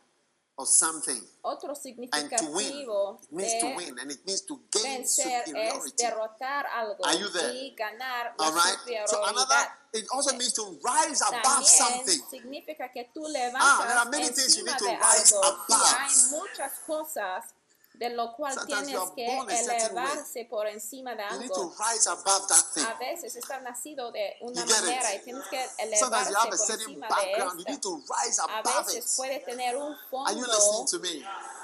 Speaker 3: or something.
Speaker 2: otro
Speaker 3: And to win. It means to win and it means to gain
Speaker 2: vencer es
Speaker 3: superiority.
Speaker 2: derrotar algo
Speaker 3: Are you there?
Speaker 2: y ganar la
Speaker 3: All right? So another, it also means to rise above something.
Speaker 2: significa que tú
Speaker 3: Ah, there are many things you need to rise
Speaker 2: algo.
Speaker 3: above.
Speaker 2: Y hay muchas cosas de lo cual
Speaker 3: Sometimes
Speaker 2: tienes que elevarse por encima de algo. A veces está nacido de una
Speaker 3: You
Speaker 2: manera y tienes que elevarse por encima de esto. A veces puede tener un fondo?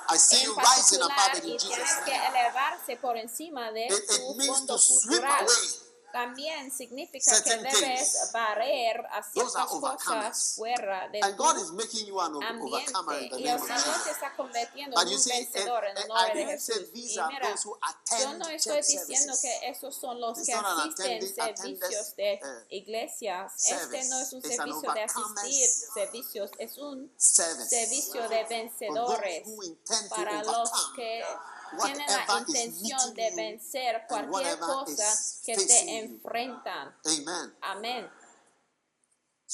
Speaker 3: I see you rising above it in
Speaker 2: que elevarse por encima de
Speaker 3: It, it means to sweep away.
Speaker 2: También significa que debes barrer a ciertas cosas fuera de
Speaker 3: And
Speaker 2: tu
Speaker 3: God is making you an overcomer in
Speaker 2: ambiente. Y el Señor te está convirtiendo en un
Speaker 3: see,
Speaker 2: vencedor en
Speaker 3: eh,
Speaker 2: el nombre de Jesús. Y mira, yo no estoy diciendo que esos son los que asisten servicios de
Speaker 3: uh,
Speaker 2: iglesias. Este no es un servicio de asistir servicios, es un servicio de vencedores para los que tienen la intención de vencer cualquier cosa que te enfrentan.
Speaker 3: Amen.
Speaker 2: Amén.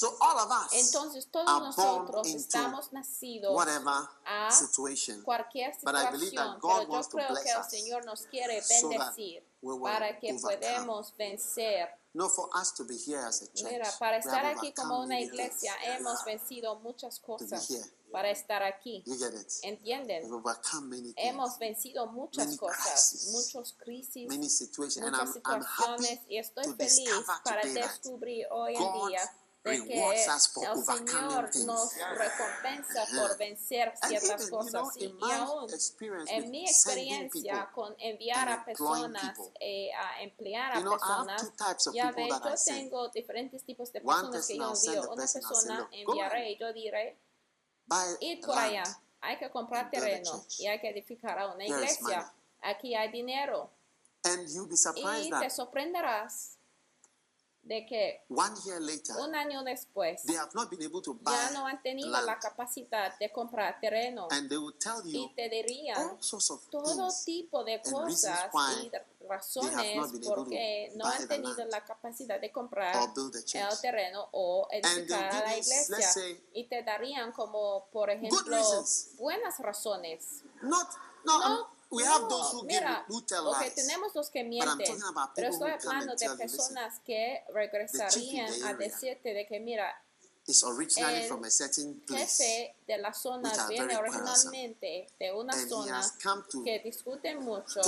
Speaker 3: So all of us
Speaker 2: Entonces todos
Speaker 3: are born
Speaker 2: nosotros
Speaker 3: into
Speaker 2: estamos nacidos
Speaker 3: whatever
Speaker 2: a
Speaker 3: situation.
Speaker 2: cualquier
Speaker 3: But I believe that
Speaker 2: situación,
Speaker 3: God
Speaker 2: pero yo
Speaker 3: wants to
Speaker 2: creo
Speaker 3: bless
Speaker 2: que el
Speaker 3: us
Speaker 2: Señor nos quiere
Speaker 3: so
Speaker 2: bendecir
Speaker 3: will
Speaker 2: para que podamos vencer.
Speaker 3: No, for us to be here as a church.
Speaker 2: Mira, para estar aquí como una iglesia hemos vencido muchas cosas. Para estar aquí. ¿Entienden? Hemos vencido muchas cosas, muchos crisis, muchas situaciones y estoy
Speaker 3: to
Speaker 2: feliz para descubrir hoy en día de que el Señor nos recompensa por vencer ciertas cosas. y aún en mi experiencia con enviar a personas,
Speaker 3: people.
Speaker 2: eh, a emplear a personas, ya
Speaker 3: I
Speaker 2: yo tengo diferentes tipos de personas que yo envío. Una persona
Speaker 3: "Look, go
Speaker 2: enviaré y yo diré, ir por allá, hay que comprar terreno y hay que edificar a una iglesia. Aquí hay dinero.
Speaker 3: And you'll be surprised
Speaker 2: Y te sorprenderás de que
Speaker 3: one year later,
Speaker 2: un año después
Speaker 3: they have not been able to buy
Speaker 2: ya no han tenido
Speaker 3: land.
Speaker 2: la capacidad de comprar terreno
Speaker 3: and they will tell you
Speaker 2: y te dirían todo
Speaker 3: things.
Speaker 2: tipo de cosas y razones porque no han tenido la capacidad de comprar el terreno o edificar a
Speaker 3: give
Speaker 2: la iglesia.
Speaker 3: say,
Speaker 2: y te darían como por ejemplo buenas razones.
Speaker 3: Not, no, we have
Speaker 2: no,
Speaker 3: those who give,
Speaker 2: mira,
Speaker 3: who tell
Speaker 2: ok,
Speaker 3: lies.
Speaker 2: tenemos los que mienten, pero estoy hablando
Speaker 3: and
Speaker 2: de personas que regresarían a decirte de que mira,
Speaker 3: It's originally
Speaker 2: el
Speaker 3: from a certain place.
Speaker 2: jefe de la zona viene originalmente de una
Speaker 3: And
Speaker 2: zona que discute mucho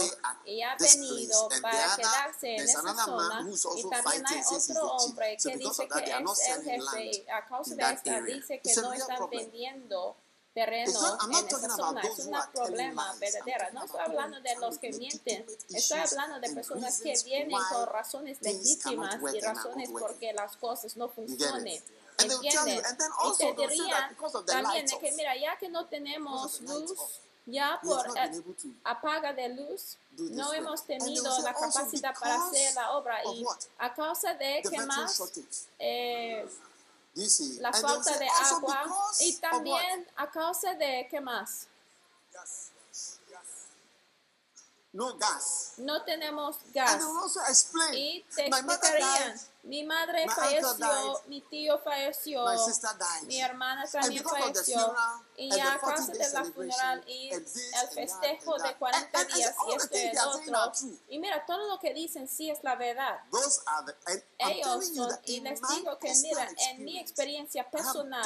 Speaker 2: y ha venido para quedarse en esa zona y también hay otro hombre que dice que es el jefe y a causa de esta dice que no están vendiendo terreno
Speaker 3: not-
Speaker 2: en esa zona, es un problema verdadero. No estoy hablando de los que mienten, estoy hablando de personas que vienen con razones legítimas y razones porque las cosas no
Speaker 3: You then
Speaker 2: Y te
Speaker 3: the
Speaker 2: también de que mira, ya que no tenemos luz, ya por apaga de luz, no hemos tenido la capacidad para hacer la obra y a causa de que más eh, la falta de agua y también a causa de qué más.
Speaker 3: No gas.
Speaker 2: no tenemos gas. y te explicarían. Mi madre
Speaker 3: My
Speaker 2: falleció
Speaker 3: died.
Speaker 2: mi tío falleció mi hermana también falleció
Speaker 3: funeral
Speaker 2: y ya
Speaker 3: the
Speaker 2: a
Speaker 3: 40
Speaker 2: causa de la funeral y el festejo de
Speaker 3: that.
Speaker 2: 40
Speaker 3: And- and- and
Speaker 2: días y esto y el otro. y mira todo lo que dicen sí es la verdad. Ellos son y les digo que mira en mi experiencia personal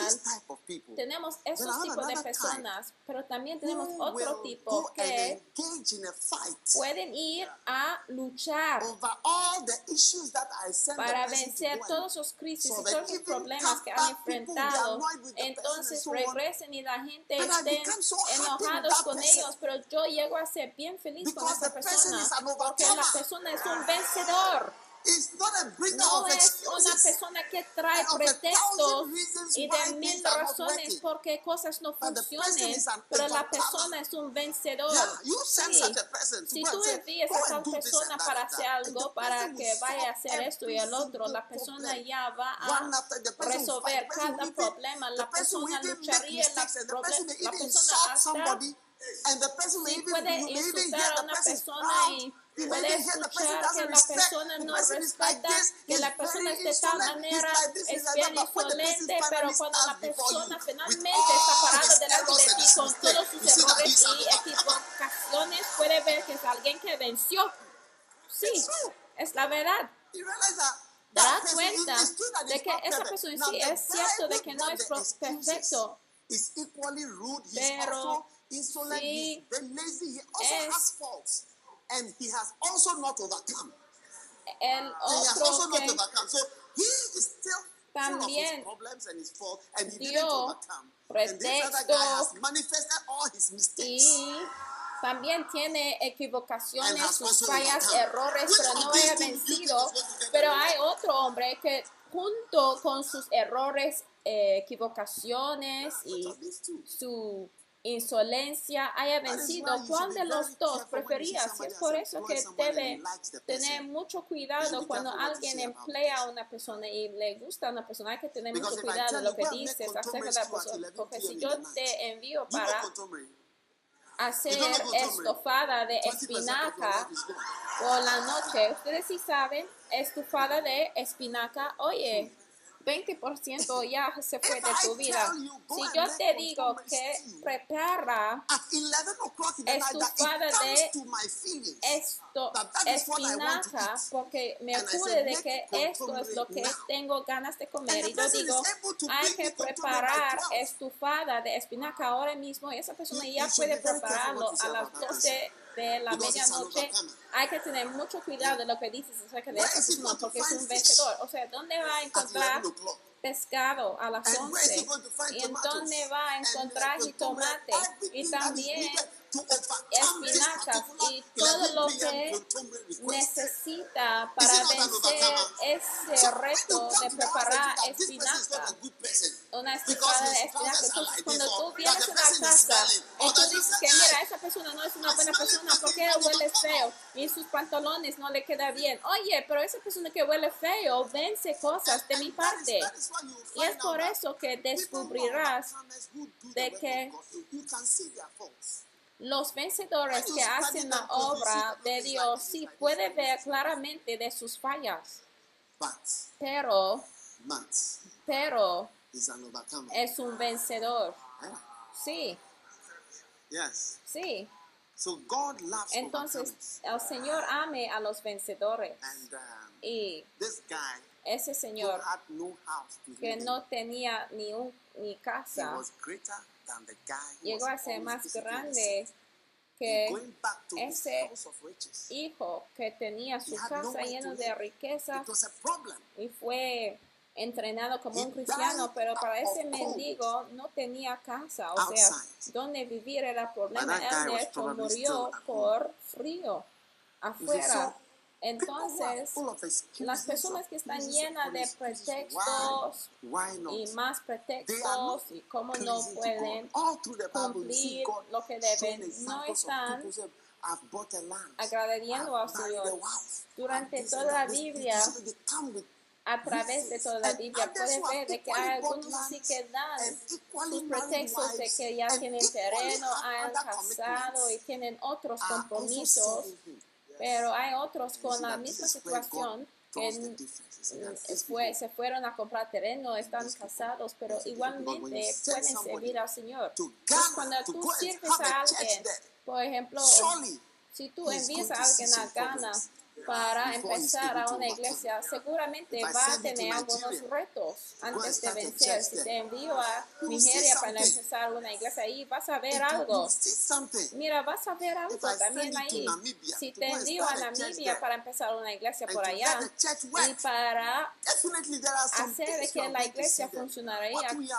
Speaker 2: tenemos esos tipos de personas pero también tenemos otro tipo que pueden ir a luchar para vencer todos esos crisis y todos los problemas que han enfrentado, entonces regresen y la gente
Speaker 3: And I
Speaker 2: esté
Speaker 3: so
Speaker 2: enojados con
Speaker 3: person.
Speaker 2: ellos, pero yo llego a ser bien feliz con esa persona porque la persona es un vencedor.
Speaker 3: It's not a bringer
Speaker 2: no es una persona que trae pretextos y de mil razones porque cosas no
Speaker 3: But the person
Speaker 2: funcionen,
Speaker 3: is an
Speaker 2: pero la persona es un vencedor. Sí. Si tú envías
Speaker 3: "Go
Speaker 2: a tal persona para hacer
Speaker 3: that," and
Speaker 2: algo, para que vaya a hacer esto y el otro, la persona ya va a resolver cada problema, la persona lucharía la, la persona hasta
Speaker 3: even,
Speaker 2: puede insultar a una persona y puede escuchar
Speaker 3: doesn't
Speaker 2: que la persona no respeta, que la persona es de tal manera, es bien insolente, pero cuando la persona finalmente está parado
Speaker 3: his
Speaker 2: delante de ti con todos sus errores y equivocaciones, puede ver que es alguien que venció. Sí, es la verdad.
Speaker 3: Person
Speaker 2: cuenta de que esa persona sí es cierto de que no es perfecto,
Speaker 3: is equally rude. He's
Speaker 2: Pero sí es-
Speaker 3: and he has also not overcome.
Speaker 2: el
Speaker 3: And he has also
Speaker 2: otro
Speaker 3: not
Speaker 2: que
Speaker 3: overcome. So he is still full of his
Speaker 2: También
Speaker 3: problems and his faults, and he
Speaker 2: dio
Speaker 3: didn't overcome. And this other guy has
Speaker 2: pretextos
Speaker 3: manifested all his mistakes.
Speaker 2: y también tiene equivocaciones, sus fallas, errores, pero no
Speaker 3: think
Speaker 2: vencido. Pero hay otro hombre que junto con sus errores, eh, equivocaciones y su insolencia haya vencido, ¿cuál de los dos preferías? Es por eso que debe tener mucho cuidado cuando alguien emplea a una persona y le gusta a una persona. Hay que tener mucho cuidado lo que dices acerca de la persona.
Speaker 3: 11
Speaker 2: Porque si yo te envío para hacer estofada de
Speaker 3: 20% of your
Speaker 2: espinaca por la noche, ustedes sí saben, estofada de espinaca, oye, 20% ya se fue de tu vida. Si yo te digo que prepara
Speaker 3: At 11 o'clock in the night, that
Speaker 2: Estufada de esto, espinaca, porque me acude de
Speaker 3: "Make
Speaker 2: que esto es lo que
Speaker 3: now."
Speaker 2: tengo ganas de comer. Y yo digo, hay que preparar
Speaker 3: 12.
Speaker 2: estufada de espinaca ahora mismo y esa persona ya puede prepararlo a las
Speaker 3: about that
Speaker 2: 12 de la medianoche. Hay que tener mucho cuidado de lo que dices acerca de esa persona porque es un vencedor. O sea, ¿dónde va a encontrar
Speaker 3: 11 o'clock.
Speaker 2: pescado a las
Speaker 3: And where is he
Speaker 2: 11?
Speaker 3: going to find
Speaker 2: ¿Y en dónde va a encontrar jitomate? Y también espinacas y todo lo
Speaker 3: 11 p.m.
Speaker 2: que necesita para vencer ese reto de preparar espinaca. Una estufada de espinaca. Entonces, cuando tú vienes a
Speaker 3: is
Speaker 2: casa y tú dices que
Speaker 3: "Hey,
Speaker 2: mira, esa persona no es una buena persona porque huele feo y sus pantalones no le queda bien. Oye, pero esa persona que huele feo vence cosas de mi parte. Y es por eso que descubrirás de que los vencedores que hacen la obra de Dios sí
Speaker 3: like this,
Speaker 2: puede
Speaker 3: like
Speaker 2: ver claramente de sus fallas, pero, pero es un vencedor.
Speaker 3: Eh?
Speaker 2: Sí, sí. Entonces, el Señor ame a los vencedores.
Speaker 3: Um,
Speaker 2: Y ese Señor que no tenía ni, un, ni casa, llegó a ser más grande que ese hijo que tenía su casa lleno de
Speaker 3: live.
Speaker 2: riquezas
Speaker 3: It was a problem.
Speaker 2: y fue entrenado como un cristiano, pero para ese mendigo no tenía casa, o sea, donde vivir era problema.
Speaker 3: Probably
Speaker 2: murió por frío afuera. Entonces, las personas que están llenas de pretextos y más pretextos y cómo no pueden cumplir lo que deben, no están agradeciendo
Speaker 3: a
Speaker 2: Señor.
Speaker 3: wife,
Speaker 2: Durante toda la Biblia, A través de toda la Biblia
Speaker 3: have
Speaker 2: ver de que hay algunos
Speaker 3: lands
Speaker 2: que dan sus pretextos de que ya tienen terreno, han casado y tienen otros compromisos. Pero hay otros con la misma situación
Speaker 3: that these
Speaker 2: fue, se fueron a comprar terreno, están
Speaker 3: These people-
Speaker 2: casados, pero
Speaker 3: when
Speaker 2: igualmente pueden servir al Señor. cuando tú sirves a alguien, por ejemplo, si tú envías a alguien a Ghana para empezar a una iglesia, seguramente va a tener algunos retos antes de vencer. Si te envío a Nigeria para empezar una iglesia ahí, vas a ver algo. Mira, vas a ver algo también ahí. Si te envío a Namibia para empezar una iglesia por allá y para hacer que la iglesia
Speaker 3: are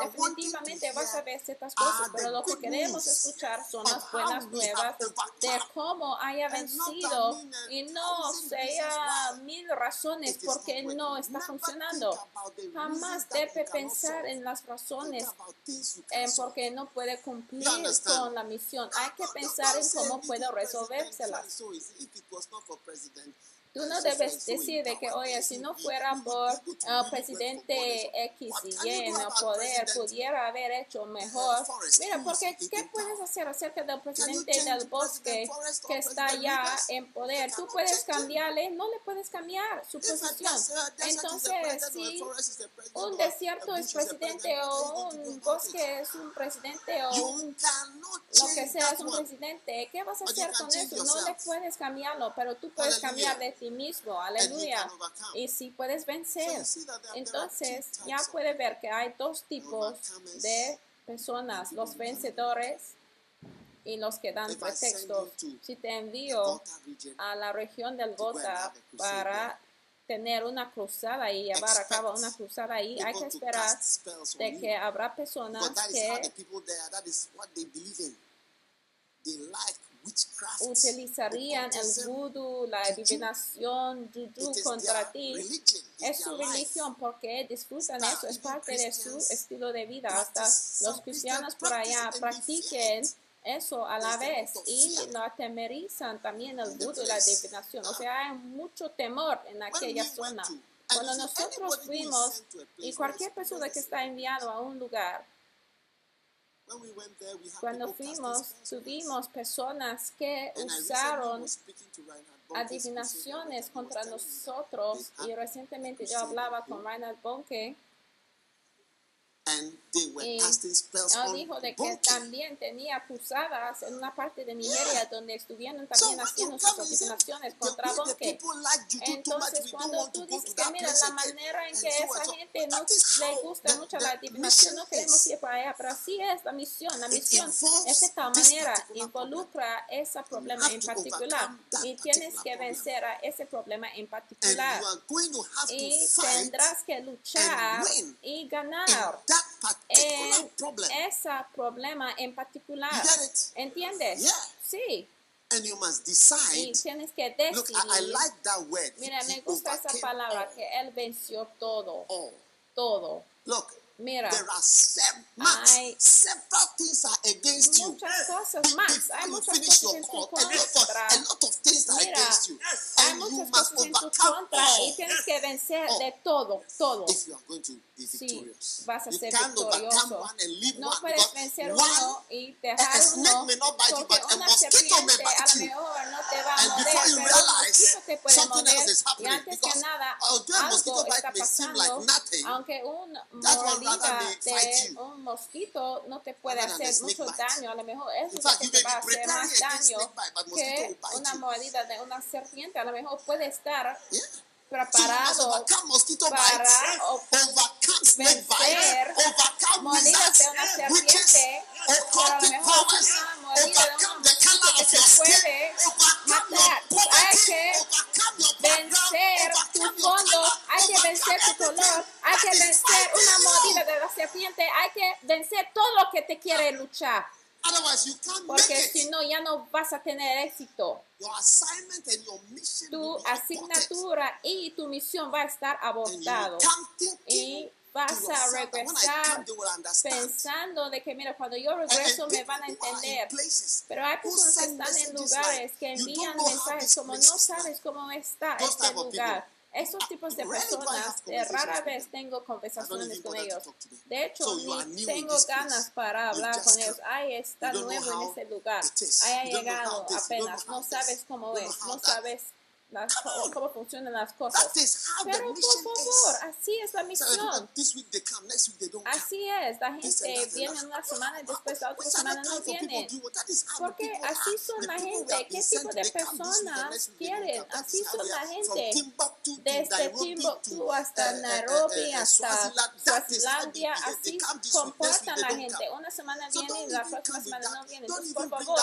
Speaker 2: definitivamente vas a ver ciertas cosas, pero lo que queremos escuchar son las buenas nuevas de cómo haya vencido y no sea mil razones por qué no está funcionando. Jamás debe pensar en las razones en por qué no puede cumplir con la misión. Hay que pensar en cómo puede resolvérselas. Tú no debes decir de que, oye, si no fuera por el presidente X y Y en el poder, pudiera haber hecho mejor. Mira, porque ¿qué puedes hacer acerca del presidente del bosque que está ya en poder? Tú puedes cambiarle, no le puedes cambiar su posición. Entonces, si un desierto es presidente o un bosque es un presidente o un, lo que sea es un presidente, ¿qué vas a hacer con eso? No le puedes cambiarlo, pero tú puedes cambiar de ti mismo, aleluya. Y si puedes vencer, entonces ya puede ver que hay dos tipos de personas, los vencedores y los que dan pretextos. Si te envío a la región del Gota para tener una cruzada y llevar a cabo una cruzada ahí, hay que esperar de que habrá personas que utilizarían el vudú, la adivinación, juju contra ti. Es su religión porque disfrutan eso, es parte de su estilo de vida. Hasta los cristianos por allá practiquen eso a la vez y lo atemerizan también el vudú y la adivinación. O sea, hay mucho temor en aquella zona. Cuando nosotros fuimos y cualquier persona que está enviado a un lugar, cuando fuimos, tuvimos personas que usaron adivinaciones contra nosotros y recientemente yo hablaba con Reinhard Bonke y él dijo de que también tenía acusadas en una parte de Nigeria donde estuvieron también haciendo sus adivinaciones contra Bonke. Entonces, cuando tú dices que mira la manera en que esa gente no le gusta mucho la adivinación, no queremos ir para allá, pero así es la misión. La misión es de tal manera, involucra ese problema en particular y tienes que vencer a ese problema en particular. y tendrás que luchar y ganar en ese problema en particular. ¿Entiendes? Sí. y tienes que decidir. Mira, me gusta esa palabra que él venció todo. Todo. Mira, hay muchas cosas más. Hay muchas cosas en tu contra. Mira, hay muchas cosas en tu contra y tienes que vencer de todo, todo. Si vas a ser victorioso. No puedes vencer uno y dejar uno porque una serpiente a lo mejor no te va a morder, pero un mosquito te puede morder. Y antes que nada, algo está pasando, aunque un de un mosquito no te puede hacer mucho daño, a lo mejor eso es lo que te va a hacer más daño que una mordida de una serpiente, a lo mejor puede estar preparado para vencer mordidas de una serpiente, a lo mejor de un mosquito que se puede matar. Hay que vencer tu fondo, hay que vencer tu color, hay que vencer una mordida de la serpiente, hay que vencer todo lo que te quiere luchar. Porque si no, ya no vas a tener éxito. Tu asignatura y tu misión va a estar abortado. Y vas a regresar pensando de que, mira, cuando yo regreso me van a entender. Pero hay personas que están en lugares que envían mensajes como no sabes cómo está este lugar. Estos tipos de personas, rara vez tengo conversaciones con ellos. De hecho, ni tengo ganas para hablar con ellos. Ay, está nuevo en ese lugar. Ay, ha llegado apenas. No sabes cómo es. No sabes las, cómo funcionan las cosas. Pero por favor, así es la misión. Así es, la gente viene una semana y después la otra semana no viene. Porque así son la gente. ¿Qué tipo de personas quieren? Así son la gente. Desde Timbuktu hasta Nairobi, hasta Suazilandia, así comportan la gente. Una semana viene y la próxima semana no viene. Entonces, por favor,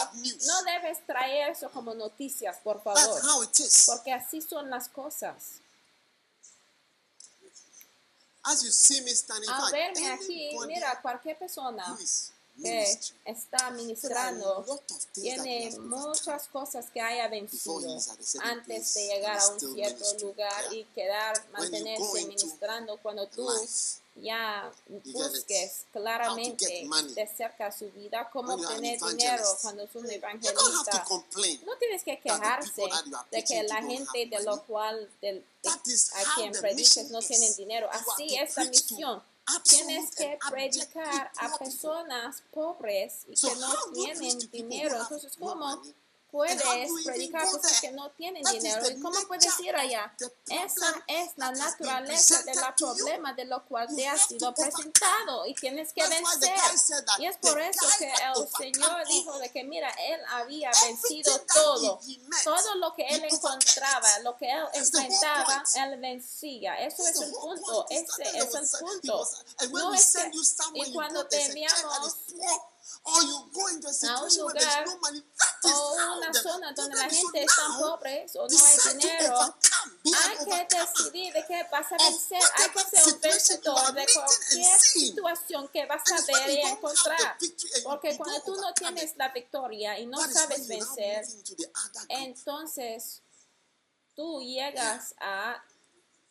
Speaker 2: no debes traer eso como noticias, por favor porque así son las cosas.
Speaker 3: As you see me standing,
Speaker 2: Al verme aquí, mira, cualquier persona que está ministrando tiene
Speaker 3: has
Speaker 2: muchas cosas que haya vencido antes de llegar a un cierto lugar y quedar, mantenerse ministrando cuando tú ya busques claramente de cerca su vida, cómo obtener dinero cuando es un evangelista. No tienes que quejarse de que la gente de lo cual de-
Speaker 3: is
Speaker 2: a quien
Speaker 3: mission
Speaker 2: no tienen dinero. Así es la misión. Tienes que predicar a personas pobres y que no tienen dinero. Entonces, ¿cómo? Puedes
Speaker 3: even
Speaker 2: predicar
Speaker 3: there?
Speaker 2: que no tienen dinero? ¿Y cómo puedes ir allá? Esa es la naturaleza de la
Speaker 3: presented to you.
Speaker 2: problema de lo cual te ha sido presentado y tienes que vencer. Y es por eso que el Señor dijo de que mira, él había vencido todo. Todo lo que él encontraba, lo que él enfrentaba, él vencía. Eso es el punto. Ese es el punto. No es que, y cuando
Speaker 3: go, a or you go into a situation where
Speaker 2: lugar
Speaker 3: there's no money. That is
Speaker 2: o una zona donde la
Speaker 3: is. So
Speaker 2: gente está pobre o no hay dinero, hay que decidir de qué vas a vencer. Hay que ser un vencedor de cualquier situación que vas a ver y encontrar. Porque cuando tú no tienes la victoria y no sabes vencer, entonces tú llegas a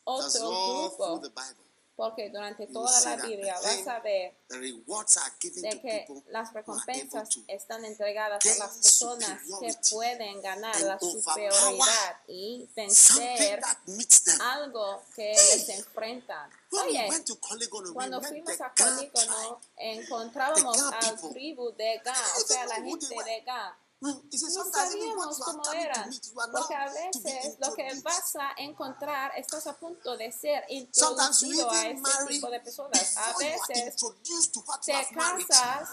Speaker 2: otro grupo. Porque durante toda la Biblia vas a ver de que las recompensas están entregadas a las personas que pueden ganar la superioridad y vencer algo que les enfrentan. Oye, cuando fuimos a
Speaker 3: tribe.
Speaker 2: encontrábamos al tribu de Ga, o sea, la gente de Ga. No sabíamos cómo
Speaker 3: are
Speaker 2: porque a veces lo que vas a encontrar, estás a punto de ser introducido a
Speaker 3: marry
Speaker 2: tipo de personas. A veces te casas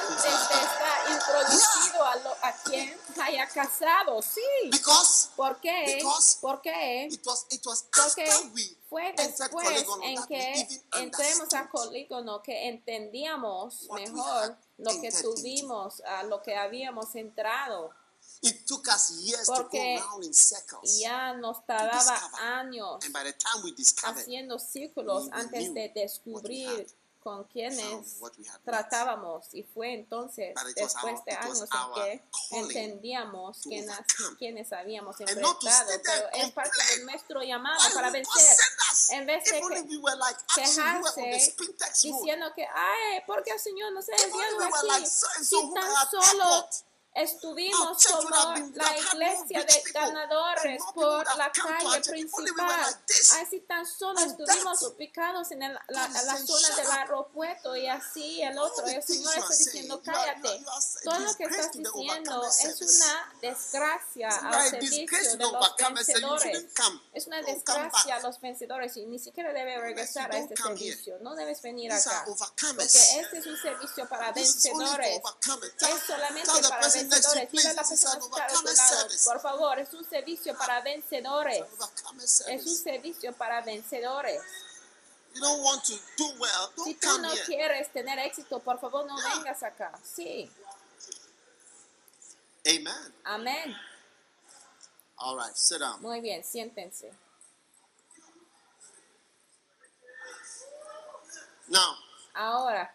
Speaker 2: antes de estar introducido a, lo, a quien haya casado. Sí. ¿Por Porque
Speaker 3: we
Speaker 2: fue después en que entremos a Colígono que entendíamos mejor lo que tuvimos, a lo que habíamos entrado.
Speaker 3: It took us years to go
Speaker 2: Porque
Speaker 3: in circles.
Speaker 2: Ya nos tardaba años haciendo círculos
Speaker 3: we
Speaker 2: antes de descubrir con quienes tratábamos y fue entonces después de años en que entendíamos
Speaker 3: overcome.
Speaker 2: quienes habíamos enfrentado, pero es parte de nuestro llamado para vencer. En vez de quejarse diciendo que, ay, ¿por qué el Señor enviado
Speaker 3: we were
Speaker 2: aquí? Si tan solo estuvimos como la iglesia de ganadores por la calle principal. si tan solo estuvimos ubicados en el, la, la zona
Speaker 3: "Shut
Speaker 2: del
Speaker 3: up."
Speaker 2: aeropuerto y así el otro. El Señor está diciendo, cállate. Todo lo que estás diciendo es una desgracia al servicio de los vencedores. Es una desgracia a los vencedores y ni siquiera debe regresar a este servicio. No debes venir acá. Porque este es un servicio para vencedores. Es solamente para
Speaker 3: you,
Speaker 2: vencedores. Dile a la
Speaker 3: please, this is
Speaker 2: persona
Speaker 3: an
Speaker 2: que está a tu
Speaker 3: overcomer
Speaker 2: lado,
Speaker 3: service.
Speaker 2: por favor, es un servicio para vencedores. Es un servicio para vencedores.
Speaker 3: You don't want to do well,
Speaker 2: Si
Speaker 3: don't
Speaker 2: tú
Speaker 3: come
Speaker 2: no
Speaker 3: here.
Speaker 2: quieres tener éxito, por favor no
Speaker 3: Yeah.
Speaker 2: vengas acá. Sí,
Speaker 3: Amen.
Speaker 2: amén.
Speaker 3: All right, sit down.
Speaker 2: Muy bien, siéntense.
Speaker 3: Now,
Speaker 2: Ahora,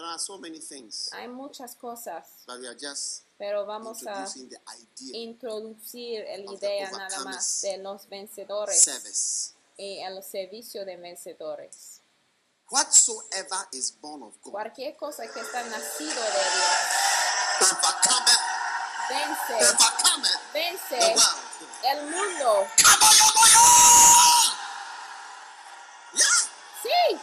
Speaker 3: there are so many things,
Speaker 2: hay muchas cosas,
Speaker 3: but we are just
Speaker 2: pero vamos a
Speaker 3: introducing the idea
Speaker 2: introducir la idea nada más de los vencedores
Speaker 3: service.
Speaker 2: y el servicio de vencedores.
Speaker 3: Whatsoever is born of God,
Speaker 2: Cualquier cosa que está nacido de Dios, vence,
Speaker 3: the
Speaker 2: vence
Speaker 3: world.
Speaker 2: el mundo. Sí,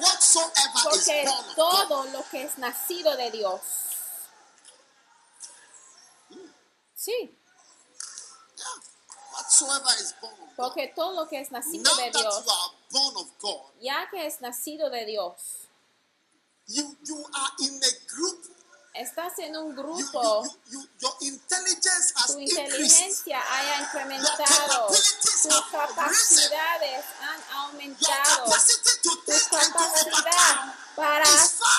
Speaker 3: Whatsoever is
Speaker 2: porque todo lo que es nacido de Dios. Sí, porque todo lo que es nacido de Dios, ya que es nacido de Dios,
Speaker 3: you you are in a group.
Speaker 2: Estás en un grupo,
Speaker 3: you, you, you, your intelligence has
Speaker 2: tu inteligencia haya incrementado, tus capacidades han aumentado, tu capacidad para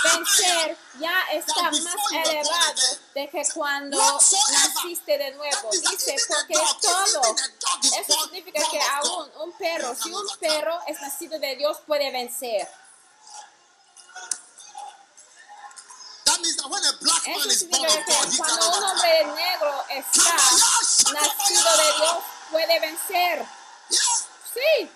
Speaker 2: vencer ya está más elevado de que cuando naciste de nuevo. Dice, porque todo, eso significa que aún un perro, si un perro es nacido de Dios, puede vencer. Eso significa que cuando un hombre negro está nacido de Dios, puede vencer. Sí,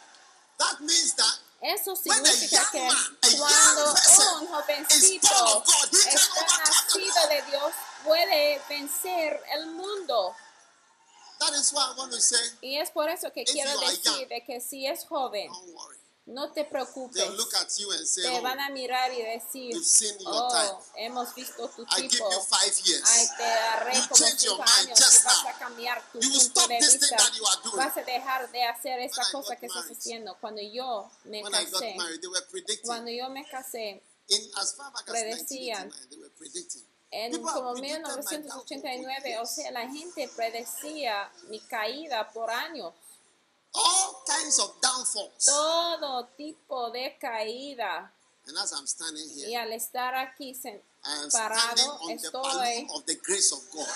Speaker 3: that means that
Speaker 2: eso significa que cuando un jovencito está nacido de Dios, puede vencer el mundo.
Speaker 3: That is why I want to say,
Speaker 2: Y es por eso que quiero decir de que si es joven. No te preocupes.
Speaker 3: Look at you and say,
Speaker 2: Te
Speaker 3: oh,
Speaker 2: van a mirar y decir, oh, hemos visto tu
Speaker 3: I give
Speaker 2: tipo.
Speaker 3: you five
Speaker 2: Ay,
Speaker 3: years.
Speaker 2: te daré
Speaker 3: You
Speaker 2: como
Speaker 3: change your
Speaker 2: cinco
Speaker 3: mind
Speaker 2: años y vas a cambiar tu
Speaker 3: You
Speaker 2: punto de vista.
Speaker 3: thing that you are doing.
Speaker 2: Vas a dejar de hacer esta
Speaker 3: When
Speaker 2: cosa que estás
Speaker 3: married-
Speaker 2: haciendo. Cuando yo me
Speaker 3: When
Speaker 2: casé,
Speaker 3: married, they were predicting.
Speaker 2: cuando yo me casé,
Speaker 3: In as far back as
Speaker 2: predecían
Speaker 3: 1989, they were predicting.
Speaker 2: en
Speaker 3: People have
Speaker 2: como
Speaker 3: predicted my downfall for
Speaker 2: 1989, o sea, la gente predecía mi caída por años.
Speaker 3: All kinds of downfalls.
Speaker 2: Todo tipo de caída.
Speaker 3: And as I'm standing
Speaker 2: Y
Speaker 3: here,
Speaker 2: al estar aquí parado, estoy
Speaker 3: of the grace of God.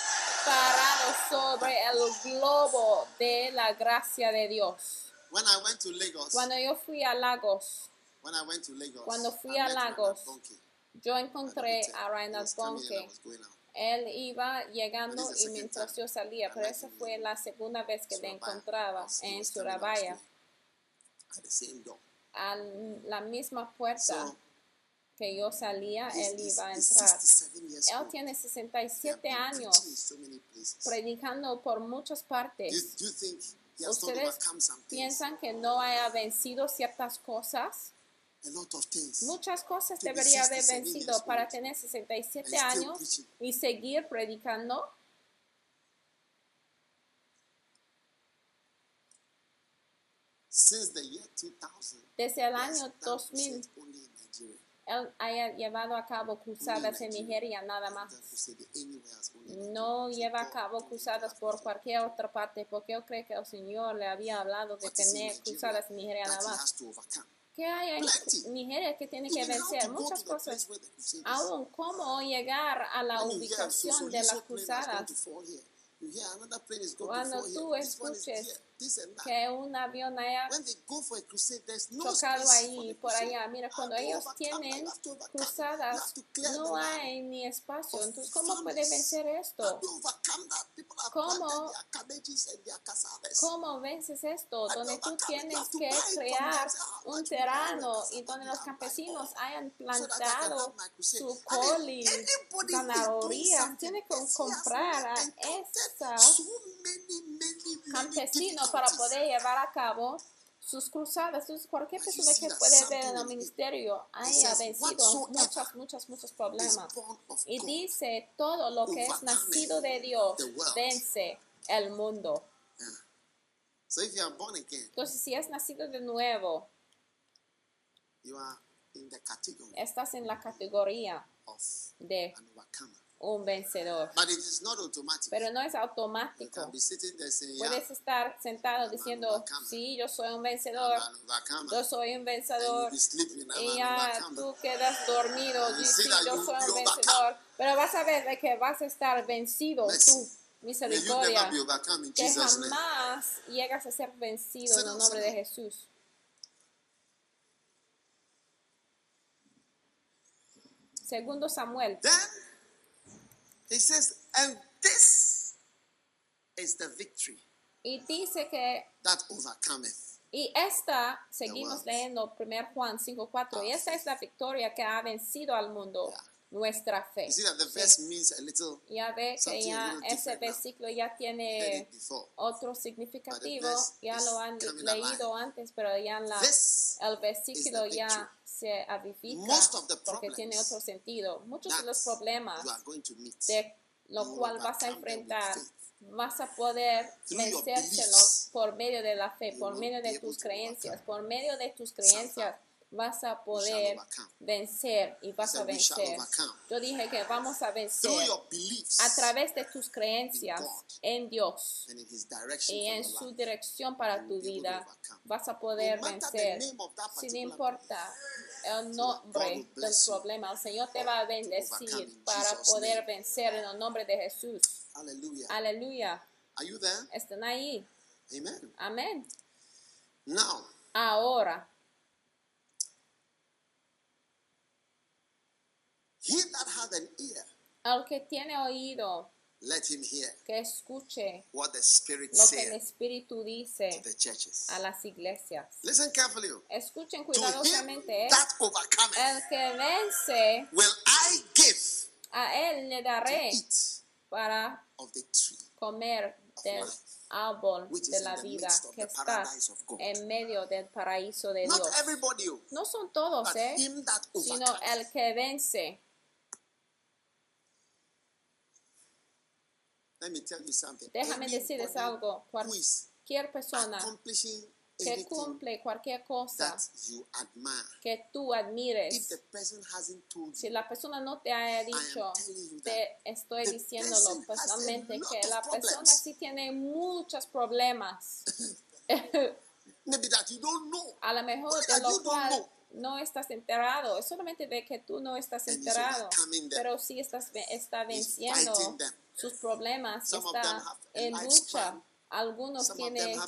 Speaker 2: parado sobre el globo de la gracia de Dios.
Speaker 3: When I went to Lagos,
Speaker 2: Cuando yo fui a Lagos,
Speaker 3: when I went to Lagos,
Speaker 2: Cuando fui
Speaker 3: I
Speaker 2: a Lagos, yo encontré a
Speaker 3: I
Speaker 2: Bonke. Él iba llegando y mientras yo salía, pero esa fue la segunda vez que le encontraba en Surabaya, a la misma puerta que yo salía, él iba a entrar.
Speaker 3: 67 years
Speaker 2: Él tiene
Speaker 3: He has
Speaker 2: 67
Speaker 3: been
Speaker 2: años, predicando por muchas partes. ¿Ustedes piensan que no haya vencido ciertas cosas? Muchas cosas debería haber
Speaker 3: 67
Speaker 2: vencido para tener 67
Speaker 3: and still
Speaker 2: años y seguir predicando.
Speaker 3: Since the year 2000,
Speaker 2: Desde el año
Speaker 3: done
Speaker 2: 2000,
Speaker 3: crusades only in Nigeria.
Speaker 2: él haya llevado a cabo cruzadas en Nigeria nada más. No lleva a cabo cruzadas por cualquier otra parte porque yo creo que el Señor le había hablado de tener cruzadas en Nigeria nada más. ¿Qué hay en. Nigeria que tiene que vencer? Muchas cosas.
Speaker 3: is.
Speaker 2: Aún cómo llegar a la ubicación de las cruzadas. Cuando tú escuches que un avión haya
Speaker 3: When they go for a crusade, there's no
Speaker 2: chocado ahí por allá. Mira, cuando ellos tienen cruzadas, no hay ni espacio. Entonces, ¿cómo puede vencer esto? ¿Cómo? ¿Cómo vences esto? Donde tú tienes que crear
Speaker 3: them. Say, "How
Speaker 2: un terreno y donde los campesinos hayan plantado su
Speaker 3: And if
Speaker 2: col y
Speaker 3: anybody who is doing
Speaker 2: zanahorias.
Speaker 3: something,
Speaker 2: Tiene que comprar a
Speaker 3: encountered
Speaker 2: esa para poder llevar a cabo sus cruzadas. Entonces, cualquier persona que puede ver en el ministerio haya vencido
Speaker 3: "Whatsoever
Speaker 2: muchos, muchos, muchos problemas. Y dice, todo lo que es nacido de Dios
Speaker 3: the world."
Speaker 2: vence el mundo. Entonces, si es nacido de nuevo, estás en la categoría de. Un vencedor.
Speaker 3: But it is not automatic.
Speaker 2: Pero no es automático. Puedes estar sentado diciendo, sí, yo soy un vencedor, yo soy un vencedor. Y ya tú quedas dormido, y sí, yo soy un vencedor. Pero vas a ver de que vas a estar vencido tú, misericordia. Que jamás llegas a ser vencido en el nombre de Jesús. Segundo Samuel.
Speaker 3: Then he says, and this is the victory
Speaker 2: Y dice que,
Speaker 3: that overcometh.
Speaker 2: y esta, seguimos leyendo 1 Juan 5.4, y esta es la victoria que ha vencido al mundo,
Speaker 3: Yeah.
Speaker 2: Nuestra fe.
Speaker 3: You see that the
Speaker 2: Sí.
Speaker 3: verse means a little
Speaker 2: Ya ve que ya ese versículo ya tiene otro significativo, ya lo han leído antes, pero ya la, el versículo ya se avivica
Speaker 3: Most of the
Speaker 2: porque tiene otro sentido. Muchos de los problemas
Speaker 3: you are going to meet
Speaker 2: de lo cual vas a enfrentar, vas a poder vencérselos por medio de la fe, por medio de tus creencias, por medio de tus creencias vas a poder vencer y vas a vencer. Yo dije que vamos a vencer a través de tus creencias en Dios y en su dirección para tu vida, vas a poder vencer. Sin
Speaker 3: particular
Speaker 2: importa el nombre del problema, el Señor te va a bendecir para poder vencer en el nombre de Jesús. Aleluya. Están ahí.
Speaker 3: Amen.
Speaker 2: Amén. Ahora,
Speaker 3: he that hath an ear,
Speaker 2: al que tiene oído,
Speaker 3: let him hear
Speaker 2: que escuche
Speaker 3: what the Spirit
Speaker 2: lo que el Espíritu
Speaker 3: to
Speaker 2: dice
Speaker 3: the churches.
Speaker 2: a las iglesias.
Speaker 3: Listen carefully.
Speaker 2: Escuchen
Speaker 3: To him
Speaker 2: cuidadosamente. ¿eh?
Speaker 3: that overcometh,
Speaker 2: El que vence,
Speaker 3: will I give
Speaker 2: a él le
Speaker 3: to
Speaker 2: daré
Speaker 3: eat
Speaker 2: para
Speaker 3: of the tree
Speaker 2: comer del
Speaker 3: life,
Speaker 2: árbol de
Speaker 3: in
Speaker 2: la
Speaker 3: the
Speaker 2: vida que
Speaker 3: the
Speaker 2: está
Speaker 3: paradise of God.
Speaker 2: en medio del paraíso de
Speaker 3: Not
Speaker 2: Dios.
Speaker 3: everybody, oh,
Speaker 2: No son todos, ¿eh? Sino el que vence.
Speaker 3: Let me tell you something.
Speaker 2: Déjame decirles algo. Cualquier persona que cumple cualquier cosa que tú admires, si la persona no te haya dicho, te estoy diciéndolo personalmente que la persona sí tiene muchos problemas. A lo mejor de lo cual no estás enterado, es solamente de que tú no estás enterado, pero sí estás está venciendo. Sus problemas, está en lucha. Algunos tienen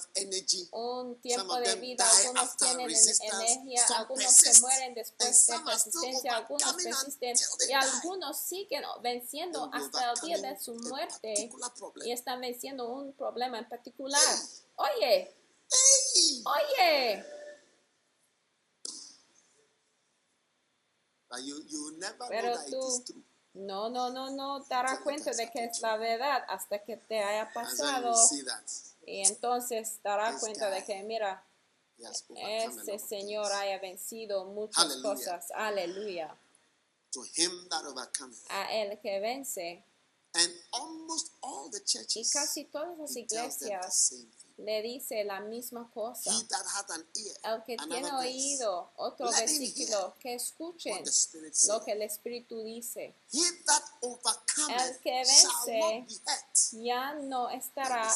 Speaker 2: un tiempo de vida, algunos tienen energía, algunos se mueren después de persistencia, algunos persisten y algunos siguen venciendo hasta el día de su muerte. y están venciendo un problema en particular. Oye, oye, Pero tú-. No, no, no, no te darás cuenta de que es la verdad hasta que te haya pasado y entonces darás cuenta de que mira,
Speaker 3: of
Speaker 2: Señor haya vencido muchas cosas. Aleluya. A el que vence.
Speaker 3: And almost all the
Speaker 2: Y
Speaker 3: churches
Speaker 2: casi todas las iglesias
Speaker 3: same thing.
Speaker 2: le dice la misma cosa.
Speaker 3: He that hath an ear,
Speaker 2: El que tiene oído, otro
Speaker 3: Let
Speaker 2: versículo, que escuchen lo que el Espíritu dice.
Speaker 3: He that
Speaker 2: El que vence Ya no estará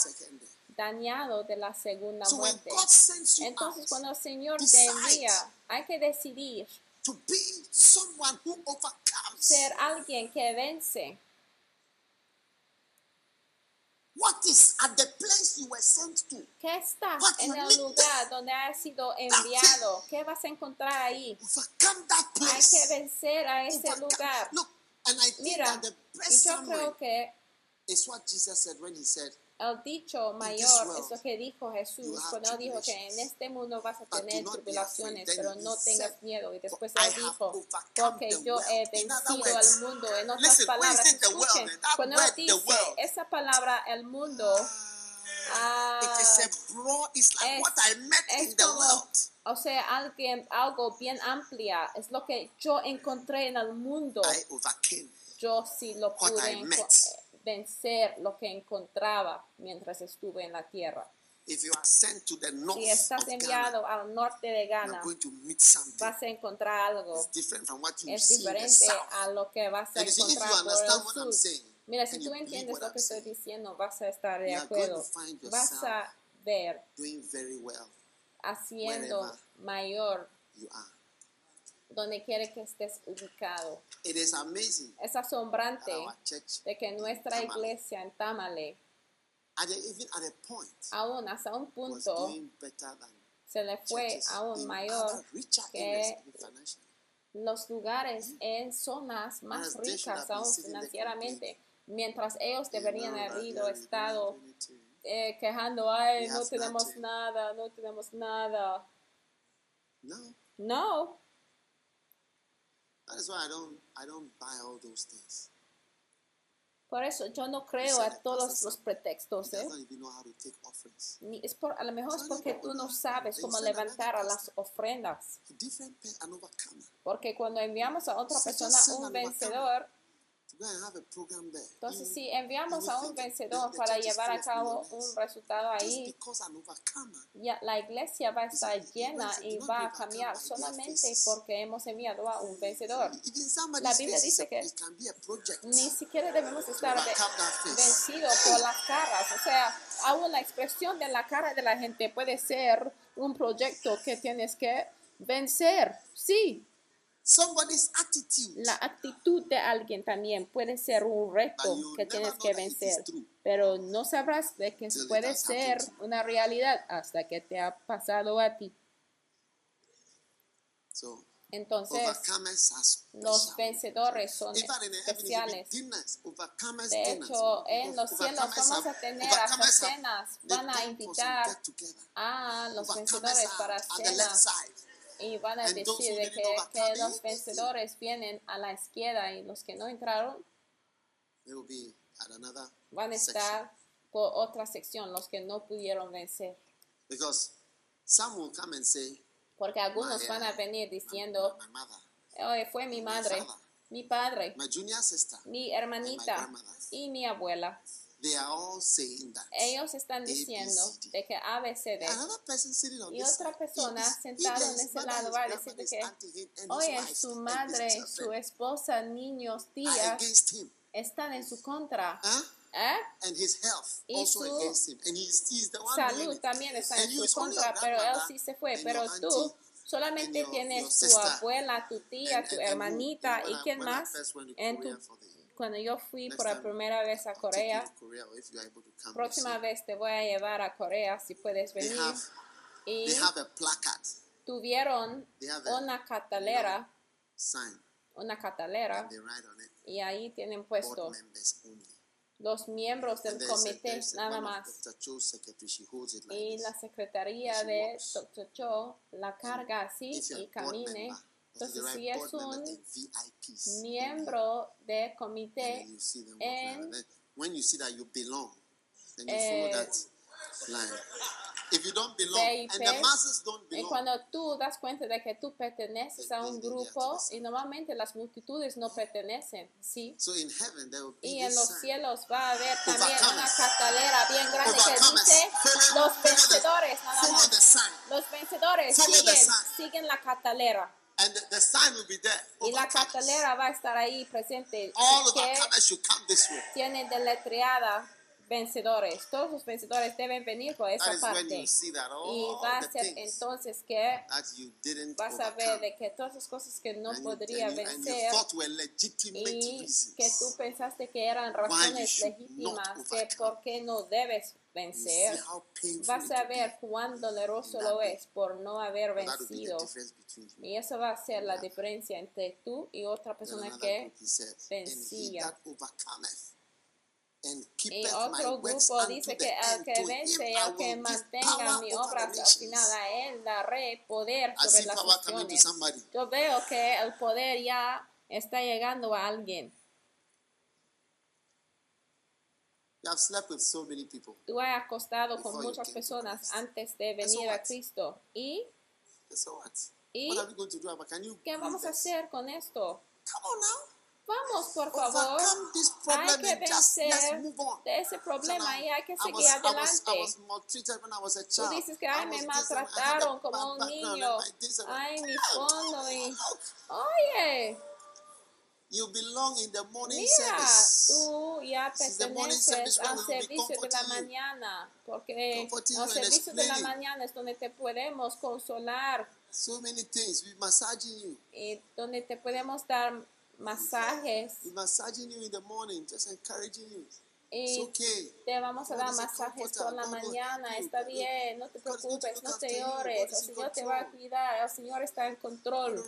Speaker 2: dañado de la segunda
Speaker 3: So
Speaker 2: muerte. Entonces,
Speaker 3: out
Speaker 2: cuando el Señor te envía, hay que decidir
Speaker 3: to be someone who overcomes,
Speaker 2: ser alguien que vence.
Speaker 3: What is at the place you were sent to?
Speaker 2: ¿Qué está
Speaker 3: What
Speaker 2: en el lugar donde has sido enviado? ¿Qué vas a encontrar ahí? Hay que vencer a ese
Speaker 3: Overcome-
Speaker 2: lugar.
Speaker 3: Look, and I think
Speaker 2: Mira,
Speaker 3: that the
Speaker 2: y
Speaker 3: best
Speaker 2: yo creo que
Speaker 3: is what Jesus said when he said,
Speaker 2: el dicho mayor es lo que dijo Jesús cuando él dijo que en este mundo vas a tener tribulaciones, pero no tengas miedo. Y después
Speaker 3: "For I
Speaker 2: él dijo, porque yo he
Speaker 3: world." In other
Speaker 2: vencido al mundo. En otras palabras, escuchen, cuando él dice esa palabra, el mundo,
Speaker 3: ah,
Speaker 2: ah, es- como, o sea, alguien, algo bien amplia. Es lo que yo encontré en el mundo. Yo sí lo pude
Speaker 3: I
Speaker 2: enco-
Speaker 3: met.
Speaker 2: Vencer, lo que encontraba mientras estuve en la tierra.
Speaker 3: If you are sent to the north
Speaker 2: Si estás
Speaker 3: of Ghana,
Speaker 2: enviado al norte de Ghana,
Speaker 3: going to meet
Speaker 2: vas a encontrar algo.
Speaker 3: From what you
Speaker 2: Es
Speaker 3: see in the
Speaker 2: diferente a lo que vas a
Speaker 3: And
Speaker 2: encontrar por el sur. Mira, si tú entiendes lo que estoy diciendo, vas a estar de acuerdo. Vas a ver
Speaker 3: well
Speaker 2: haciendo mayor
Speaker 3: you are.
Speaker 2: Donde quiere que estés ubicado.
Speaker 3: It is amazing.
Speaker 2: Es asombrante de que nuestra
Speaker 3: Tamale.
Speaker 2: iglesia en Tamale,
Speaker 3: at the, even at a point,
Speaker 2: aún hasta un punto, se le fue aún mayor que los lugares en zonas más ricas aún financieramente, mientras ellos deberían haber ido estado eh, quejando, ay, no tenemos nada, no tenemos nada.
Speaker 3: No,
Speaker 2: No,
Speaker 3: that is why I don't, I don't buy all those things.
Speaker 2: por eso yo no creo a todos los pretextos, ¿eh? Ni- es por, a lo mejor es porque tú no sabes cómo levantar a las ofrendas. Porque cuando enviamos a otra persona un vencedor, Entonces, si enviamos a un vencedor para llevar a cabo un resultado ahí, ya la iglesia va a estar llena y va a cambiar solamente porque hemos enviado a un vencedor.
Speaker 3: Somebody's
Speaker 2: La Biblia dice que. Ni siquiera debemos estar vencidos por las caras. O sea, aún la expresión de la cara de la gente puede ser un proyecto que tienes que vencer. Sí,
Speaker 3: Somebody's attitude.
Speaker 2: la actitud de alguien también puede ser un reto que tienes que vencer. Pero no sabrás de que puede ser una realidad hasta que te ha pasado a ti.
Speaker 3: So
Speaker 2: Entonces, los vencedores son especiales. De hecho, en los cielos vamos a tener hasta cenas. Van a invitar a los vencedores para cenas. Y van a decir de que, que los vencedores vienen a la izquierda y los que no entraron van a estar por otra sección, los que no pudieron vencer.
Speaker 3: Because some will come and say,
Speaker 2: Porque algunos
Speaker 3: My, uh,
Speaker 2: van a venir diciendo,
Speaker 3: my mother,
Speaker 2: "Oye, fue mi madre,
Speaker 3: father.
Speaker 2: mi padre,
Speaker 3: my junior sister,
Speaker 2: mi
Speaker 3: and my
Speaker 2: hermanita y mi abuela.
Speaker 3: They are all saying that.
Speaker 2: Ellos están diciendo
Speaker 3: B, C, D.
Speaker 2: de que ABCD
Speaker 3: Another person sitting on
Speaker 2: Y otra persona sentada en ese lado va a decir que, Oye, su madre, su esposa, niños, tías están en su contra. ¿Eh?
Speaker 3: And his health
Speaker 2: Y
Speaker 3: also
Speaker 2: su
Speaker 3: against him. And he's, he's the one doing
Speaker 2: Salud también está en su contra, pero él sí se fue. Pero tú solamente
Speaker 3: your-
Speaker 2: tienes
Speaker 3: your
Speaker 2: tu abuela, tu tía,
Speaker 3: And-
Speaker 2: tu
Speaker 3: and-
Speaker 2: hermanita
Speaker 3: and
Speaker 2: y quién más. En tu, cuando yo fui
Speaker 3: next
Speaker 2: por la primera vez a Corea,
Speaker 3: Korea, come,
Speaker 2: próxima vez te voy a llevar a Corea si puedes venir.
Speaker 3: have,
Speaker 2: Y tuvieron
Speaker 3: a-
Speaker 2: una catalera,
Speaker 3: sign,
Speaker 2: una catalera,
Speaker 3: it,
Speaker 2: y ahí tienen puesto los miembros del comité
Speaker 3: a-
Speaker 2: nada más.
Speaker 3: Like
Speaker 2: Y la secretaría de. Dr. Cho la carga así y camine.
Speaker 3: member,
Speaker 2: Entonces, si es un
Speaker 3: and
Speaker 2: miembro de
Speaker 3: And
Speaker 2: comité, en-
Speaker 3: when you see that you belong, then you
Speaker 2: Eh,
Speaker 3: follow that line. If you don't belong, and the masses don't
Speaker 2: y
Speaker 3: belong,
Speaker 2: cuando tú das cuenta de que tú perteneces a un grupo y normalmente las multitudes no pertenecen, ¿sí?
Speaker 3: so in heaven there will be
Speaker 2: Y en los cielos va a haber también una catalera bien grande que dice los vencedores nada más. Los vencedores siguen, siguen la catalera.
Speaker 3: And the, the sign will be there.
Speaker 2: Y la catalera va a estar ahí presente.
Speaker 3: All come this way.
Speaker 2: deletreada vencedores. Todos los vencedores deben venir por esa parte. Y va a ser entonces que vas a ver de que todas las cosas que no podría vencer y que tú pensaste que eran razones legítimas
Speaker 3: overcome.
Speaker 2: por qué no debes vencer. Vas a ver cuán doloroso lo es por no haber vencido. Y eso va a ser la diferencia entre tú y otra persona que vencía. Y otro grupo dice que al
Speaker 3: end,
Speaker 2: que vence y al que mantenga mi obra hasta el final, a él daré poder sobre las naciones. Yo veo que el poder ya está llegando a alguien.
Speaker 3: You have slept with so many people.
Speaker 2: Tú has acostado con muchas personas antes de venir a
Speaker 3: what?
Speaker 2: Cristo. ¿Y? ¿Y?
Speaker 3: What are we going to do about? Can you
Speaker 2: qué vamos a hacer con esto? Vamos, por favor. Hay que vencer de ese problema y hay que
Speaker 3: I
Speaker 2: seguir adelante.
Speaker 3: was maltreated when I was a
Speaker 2: Tú
Speaker 3: child.
Speaker 2: dices que ay, me maltrataron como un niño. Ay, mi fondo y... Oye,
Speaker 3: You belong in the morning
Speaker 2: mira,
Speaker 3: service.
Speaker 2: tú ya perteneces al servicio de la mañana, porque
Speaker 3: and
Speaker 2: servicio de la mañana es donde te podemos consolar
Speaker 3: So many things. We massaging you.
Speaker 2: y donde te podemos dar masajes
Speaker 3: massaging you in the morning, just encouraging you.
Speaker 2: Y
Speaker 3: okay.
Speaker 2: te vamos a dar masajes por la mañana, está bien, no te preocupes, no te llores, el Señor te va a cuidar, el Señor está en control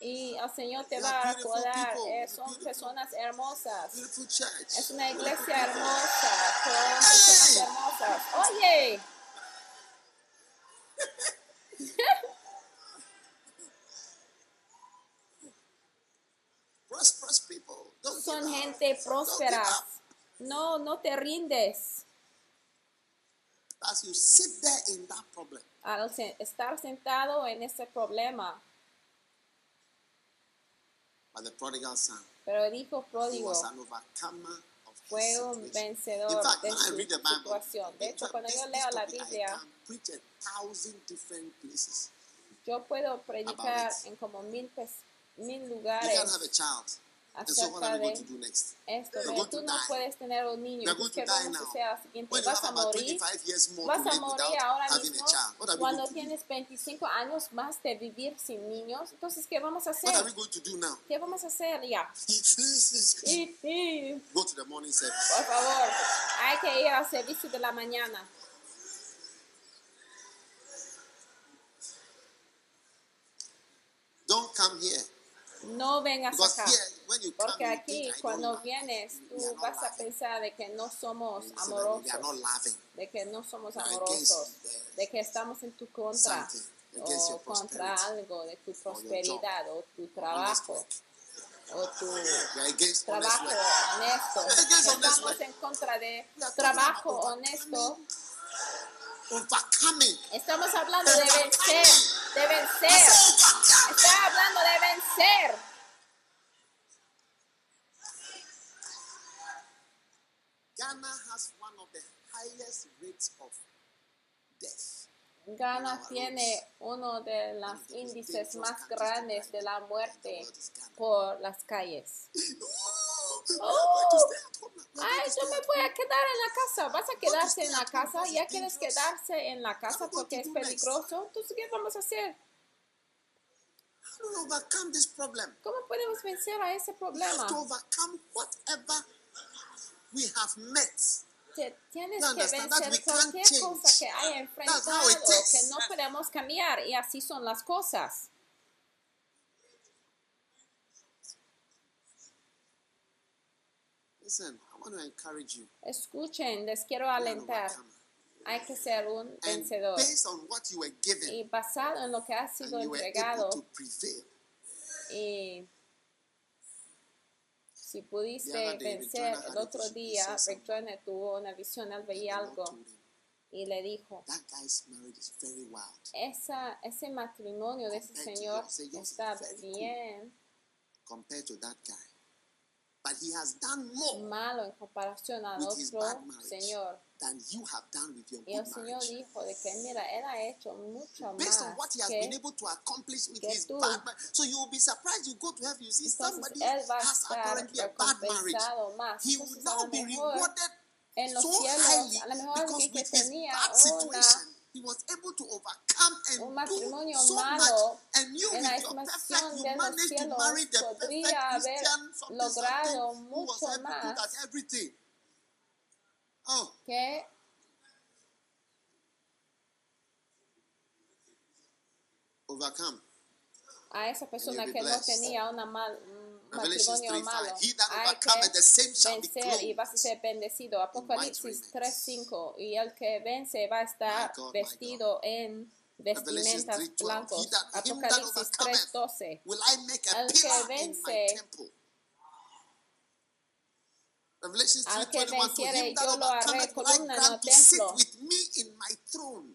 Speaker 2: y el Señor te va a
Speaker 3: people.
Speaker 2: eh, son personas hermosas. Es una iglesia hermosa, con personas hermosas. Oye,
Speaker 3: Prosperous people. Don't
Speaker 2: son gente próspera. No, no te rindes.
Speaker 3: As you sit there in that problem,
Speaker 2: Al estar sentado en ese problema,
Speaker 3: but the prodigal son.
Speaker 2: Pero
Speaker 3: He
Speaker 2: pródigo fue un vencedor
Speaker 3: fact,
Speaker 2: de su situación. De hecho, cuando yo leo la Biblia, yo puedo predicar en como mil, mil lugares acerca de esto.
Speaker 3: Going
Speaker 2: tú no puedes tener un niño. ¿qué vamos a hacer al siguiente? ¿Vas a morir?
Speaker 3: 25 years more
Speaker 2: Vas a morir ahora mismo cuando tienes 25 años más de vivir sin niños. Entonces, ¿qué vamos a hacer? ¿Qué vamos a hacer ya? Por favor, hay que ir al servicio de la mañana.
Speaker 3: Don't come here.
Speaker 2: No vengas acá. Porque aquí, cuando vienes, tú vas a pensar de que no somos amorosos, de que no somos amorosos,
Speaker 3: the-
Speaker 2: de que estamos en tu contra o contra algo de tu prosperidad o tu trabajo o tu trabajo
Speaker 3: work.
Speaker 2: honesto. Estamos
Speaker 3: work.
Speaker 2: en contra de trabajo honesto. Estamos hablando de vencer, de vencer. Está hablando de vencer.
Speaker 3: Ghana has one of the highest rates of death.
Speaker 2: Ghana tiene uno de los índices más grandes de la muerte por las calles.
Speaker 3: Oh,
Speaker 2: Ay, yo me voy a quedar en la casa. ¿Vas a quedarse en la casa? ¿Ya quieres quedarse en la casa porque es peligroso? Entonces, ¿qué vamos a hacer?
Speaker 3: Overcome this problem?
Speaker 2: ¿Cómo podemos vencer a ese
Speaker 3: We have
Speaker 2: problema?
Speaker 3: to overcome whatever we have met.
Speaker 2: Te- tienes que vencer cualquier
Speaker 3: change.
Speaker 2: cosa que haya enfrentado que no podemos cambiar y así son las cosas.
Speaker 3: Listen, I want to encourage you.
Speaker 2: Escuchen, les quiero alentar. Hay que ser un vencedor. Y basado en lo que ha sido entregado y si pudiste vencer el otro día, Joyner tuvo una visión, él veía algo y le dijo,
Speaker 3: that guy's marriage is very wild.
Speaker 2: Esa, ese matrimonio de ese señor está bien malo en comparación al otro señor.
Speaker 3: Than you have done with your
Speaker 2: Y el
Speaker 3: good
Speaker 2: Señor
Speaker 3: marriage.
Speaker 2: dijo de que, mira, él ha hecho mucho
Speaker 3: Based on
Speaker 2: más
Speaker 3: what he has been
Speaker 2: que
Speaker 3: able to accomplish with
Speaker 2: que
Speaker 3: his
Speaker 2: tú.
Speaker 3: bad marriage. So you will be surprised you go to heaven, you see somebody
Speaker 2: él va a
Speaker 3: has
Speaker 2: estar
Speaker 3: apparently a bad marriage.
Speaker 2: más.
Speaker 3: He will
Speaker 2: Entonces, a
Speaker 3: now
Speaker 2: lo
Speaker 3: be
Speaker 2: mejor
Speaker 3: rewarded
Speaker 2: en los
Speaker 3: so
Speaker 2: cielos,
Speaker 3: highly
Speaker 2: a lo mejor
Speaker 3: because
Speaker 2: alguien que
Speaker 3: with his
Speaker 2: tenía
Speaker 3: bad
Speaker 2: una,
Speaker 3: situation, he was able to overcome
Speaker 2: un
Speaker 3: and
Speaker 2: matrimonio
Speaker 3: do so
Speaker 2: malo
Speaker 3: much. And you,
Speaker 2: en la
Speaker 3: with your
Speaker 2: estimación
Speaker 3: perfect, you
Speaker 2: de los
Speaker 3: managed to
Speaker 2: cielos
Speaker 3: marry the perfect
Speaker 2: podría haber
Speaker 3: Christian, something,
Speaker 2: logrado
Speaker 3: something, who was
Speaker 2: mucho
Speaker 3: able good
Speaker 2: más.
Speaker 3: at everything. Oh,
Speaker 2: que
Speaker 3: overcome.
Speaker 2: a esa persona que no tenía una mal, un matrimonio
Speaker 3: 3:5.
Speaker 2: malo. Hay que vencer y vas a ser bendecido. Apocalipsis
Speaker 3: raiment.
Speaker 2: 3.5 y el que vence va a estar
Speaker 3: God,
Speaker 2: vestido en vestimentas
Speaker 3: 3:12.
Speaker 2: blancos.
Speaker 3: He that- him that
Speaker 2: Apocalipsis
Speaker 3: overcometh
Speaker 2: 3.12
Speaker 3: Will I make a
Speaker 2: Al que vence, que
Speaker 3: 3:21 to him that overcometh I grant to sit with me in my throne.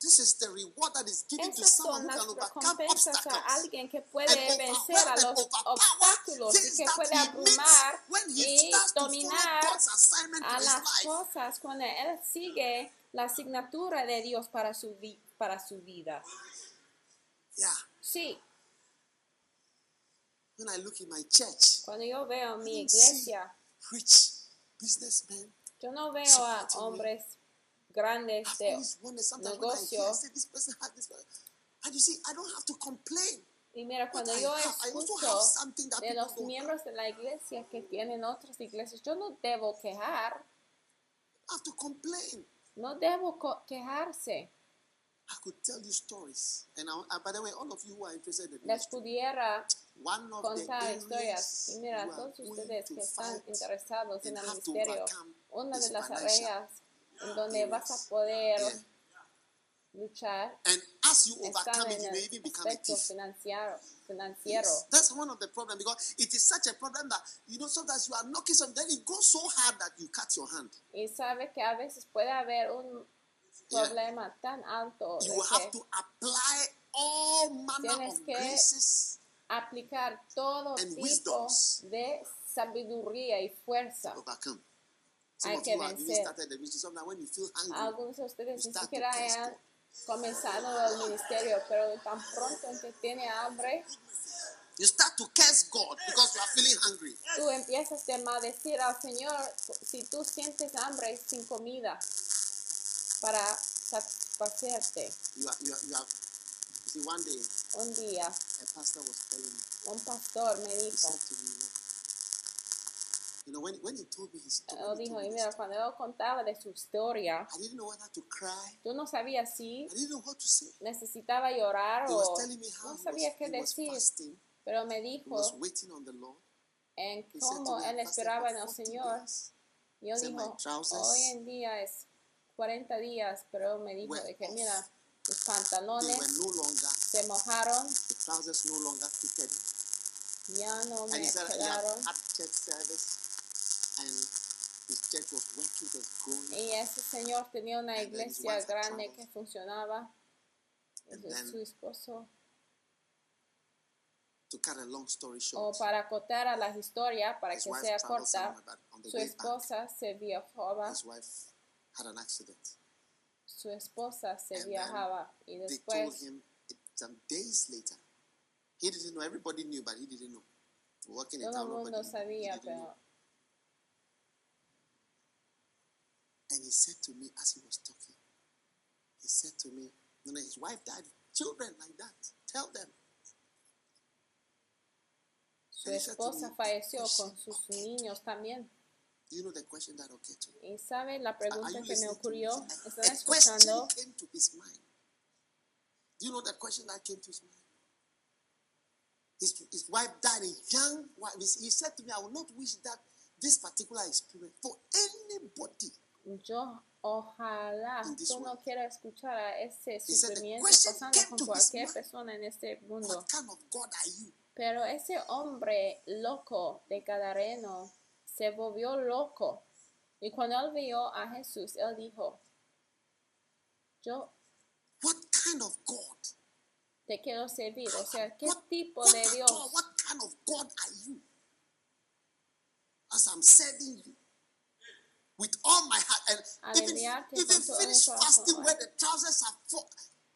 Speaker 3: This is the reward that is given to someone who can overcome
Speaker 2: recompensas a
Speaker 3: obstacles.
Speaker 2: alguien que puede
Speaker 3: and
Speaker 2: vencer a los obstáculos y que puede
Speaker 3: he meets
Speaker 2: abrumar
Speaker 3: when he
Speaker 2: y
Speaker 3: starts to follow
Speaker 2: dominar
Speaker 3: God's assignment
Speaker 2: a
Speaker 3: for his
Speaker 2: las
Speaker 3: life.
Speaker 2: cosas cuando él sigue la asignatura de Dios para su, vi- para su vida.
Speaker 3: Yeah.
Speaker 2: Sí,
Speaker 3: When I look in my church,
Speaker 2: cuando yo veo mi iglesia,
Speaker 3: rich businessmen.
Speaker 2: yo no veo a hombres grandes de
Speaker 3: always wondered sometimes when I hear, I
Speaker 2: negocio.
Speaker 3: say, this person has this. person- And you see, I don't have to complain.
Speaker 2: Y mira,
Speaker 3: But
Speaker 2: cuando
Speaker 3: I
Speaker 2: yo
Speaker 3: I also
Speaker 2: escucho
Speaker 3: have something that
Speaker 2: de los miembros de la iglesia que tienen otras iglesias, yo no debo quejar,
Speaker 3: I have to complain.
Speaker 2: no debo quejarse. Les pudiera contar
Speaker 3: the
Speaker 2: historias. Y mira, todos ustedes que están interesados en
Speaker 3: and
Speaker 2: el
Speaker 3: overcome
Speaker 2: una de las áreas en donde vas a poder luchar
Speaker 3: And as you overcome it, you may even become a thief.
Speaker 2: financiero. financiero.
Speaker 3: Yes, that's one of the problems because it is such a problem that you know sometimes you are knocking something, then it goes so hard that you cut your hand.
Speaker 2: Y sabe que a veces puede haber un
Speaker 3: Yeah.
Speaker 2: problema tan alto
Speaker 3: You have to apply all manner of
Speaker 2: que
Speaker 3: graces
Speaker 2: aplicar todo
Speaker 3: And
Speaker 2: tipo
Speaker 3: wisdoms.
Speaker 2: de sabiduría y fuerza.
Speaker 3: overcome. Some
Speaker 2: Hay que vencer. Algunos de ustedes ni
Speaker 3: start to
Speaker 2: siquiera
Speaker 3: curse
Speaker 2: han
Speaker 3: God.
Speaker 2: comenzado el ministerio, pero tan pronto que tiene hambre,
Speaker 3: You start to curse God because you are feeling hungry.
Speaker 2: tú empiezas a maldecir al Señor si tú sientes hambre sin comida para satisfacerte.
Speaker 3: You are, you are, you are. You see, one day
Speaker 2: Un día,
Speaker 3: a pastor was telling me,
Speaker 2: un pastor me dijo,
Speaker 3: said to me, look, you know, when, when he told me his story,
Speaker 2: él
Speaker 3: he
Speaker 2: dijo,
Speaker 3: told
Speaker 2: y
Speaker 3: me
Speaker 2: mira,
Speaker 3: this story,
Speaker 2: cuando él contaba de su historia,
Speaker 3: I didn't know whether to cry.
Speaker 2: tú no sabías si
Speaker 3: I didn't know what to say.
Speaker 2: necesitaba llorar
Speaker 3: He
Speaker 2: o no sabía qué decir,
Speaker 3: fasting.
Speaker 2: pero me dijo en cómo
Speaker 3: me, "I
Speaker 2: él esperaba en el
Speaker 3: 40
Speaker 2: Señor.
Speaker 3: days.
Speaker 2: Y él
Speaker 3: Said, "My
Speaker 2: dijo, hoy en día es 40 días, pero me dijo de que mira, mis pantalones se mojaron,
Speaker 3: the trousers no longer fitted.
Speaker 2: ya no me quedaron. Y ese señor tenía una iglesia grande que funcionaba. Su esposo,
Speaker 3: To cut a long story
Speaker 2: o
Speaker 3: short,
Speaker 2: para acotar a la historia, para que sea corta, su esposa se viajaba,
Speaker 3: had an accident.
Speaker 2: su esposa se
Speaker 3: And
Speaker 2: viajaba y
Speaker 3: They told him it, some days later. He didn't know. Everybody knew, but he didn't know. Working in
Speaker 2: todo el
Speaker 3: town,
Speaker 2: mundo
Speaker 3: nobody knew. He
Speaker 2: sabía,
Speaker 3: know.
Speaker 2: pero
Speaker 3: And he said to me as he was talking, he said to me, you know, his wife died, children like that. Tell them.
Speaker 2: su
Speaker 3: And he said to
Speaker 2: esposa
Speaker 3: me,
Speaker 2: falleció con sus
Speaker 3: okay."
Speaker 2: niños también.
Speaker 3: You know the question that occurred to me?
Speaker 2: Y sabe la pregunta
Speaker 3: you
Speaker 2: que me ocurrió, ¿están
Speaker 3: A
Speaker 2: escuchando?
Speaker 3: came to his mind. Do you know the question that came to his mind? His, his wife died a young wife. He said to me, I will not wish that this particular experience for anybody.
Speaker 2: Yo ojalá tú no quieras escuchar a
Speaker 3: the
Speaker 2: sufrimiento pasando con cualquier persona en este mundo.
Speaker 3: Kind of you?
Speaker 2: Pero ese hombre loco de Gadareno se volvió loco. Y cuando él vio a Jesús, él dijo, yo
Speaker 3: What kind of God?
Speaker 2: te quiero servir. O sea, ¿qué
Speaker 3: What,
Speaker 2: tipo
Speaker 3: what
Speaker 2: de Dios?
Speaker 3: What kind of God are you? As I'm serving you with all my heart and even, even finish fasting where the trousers are full,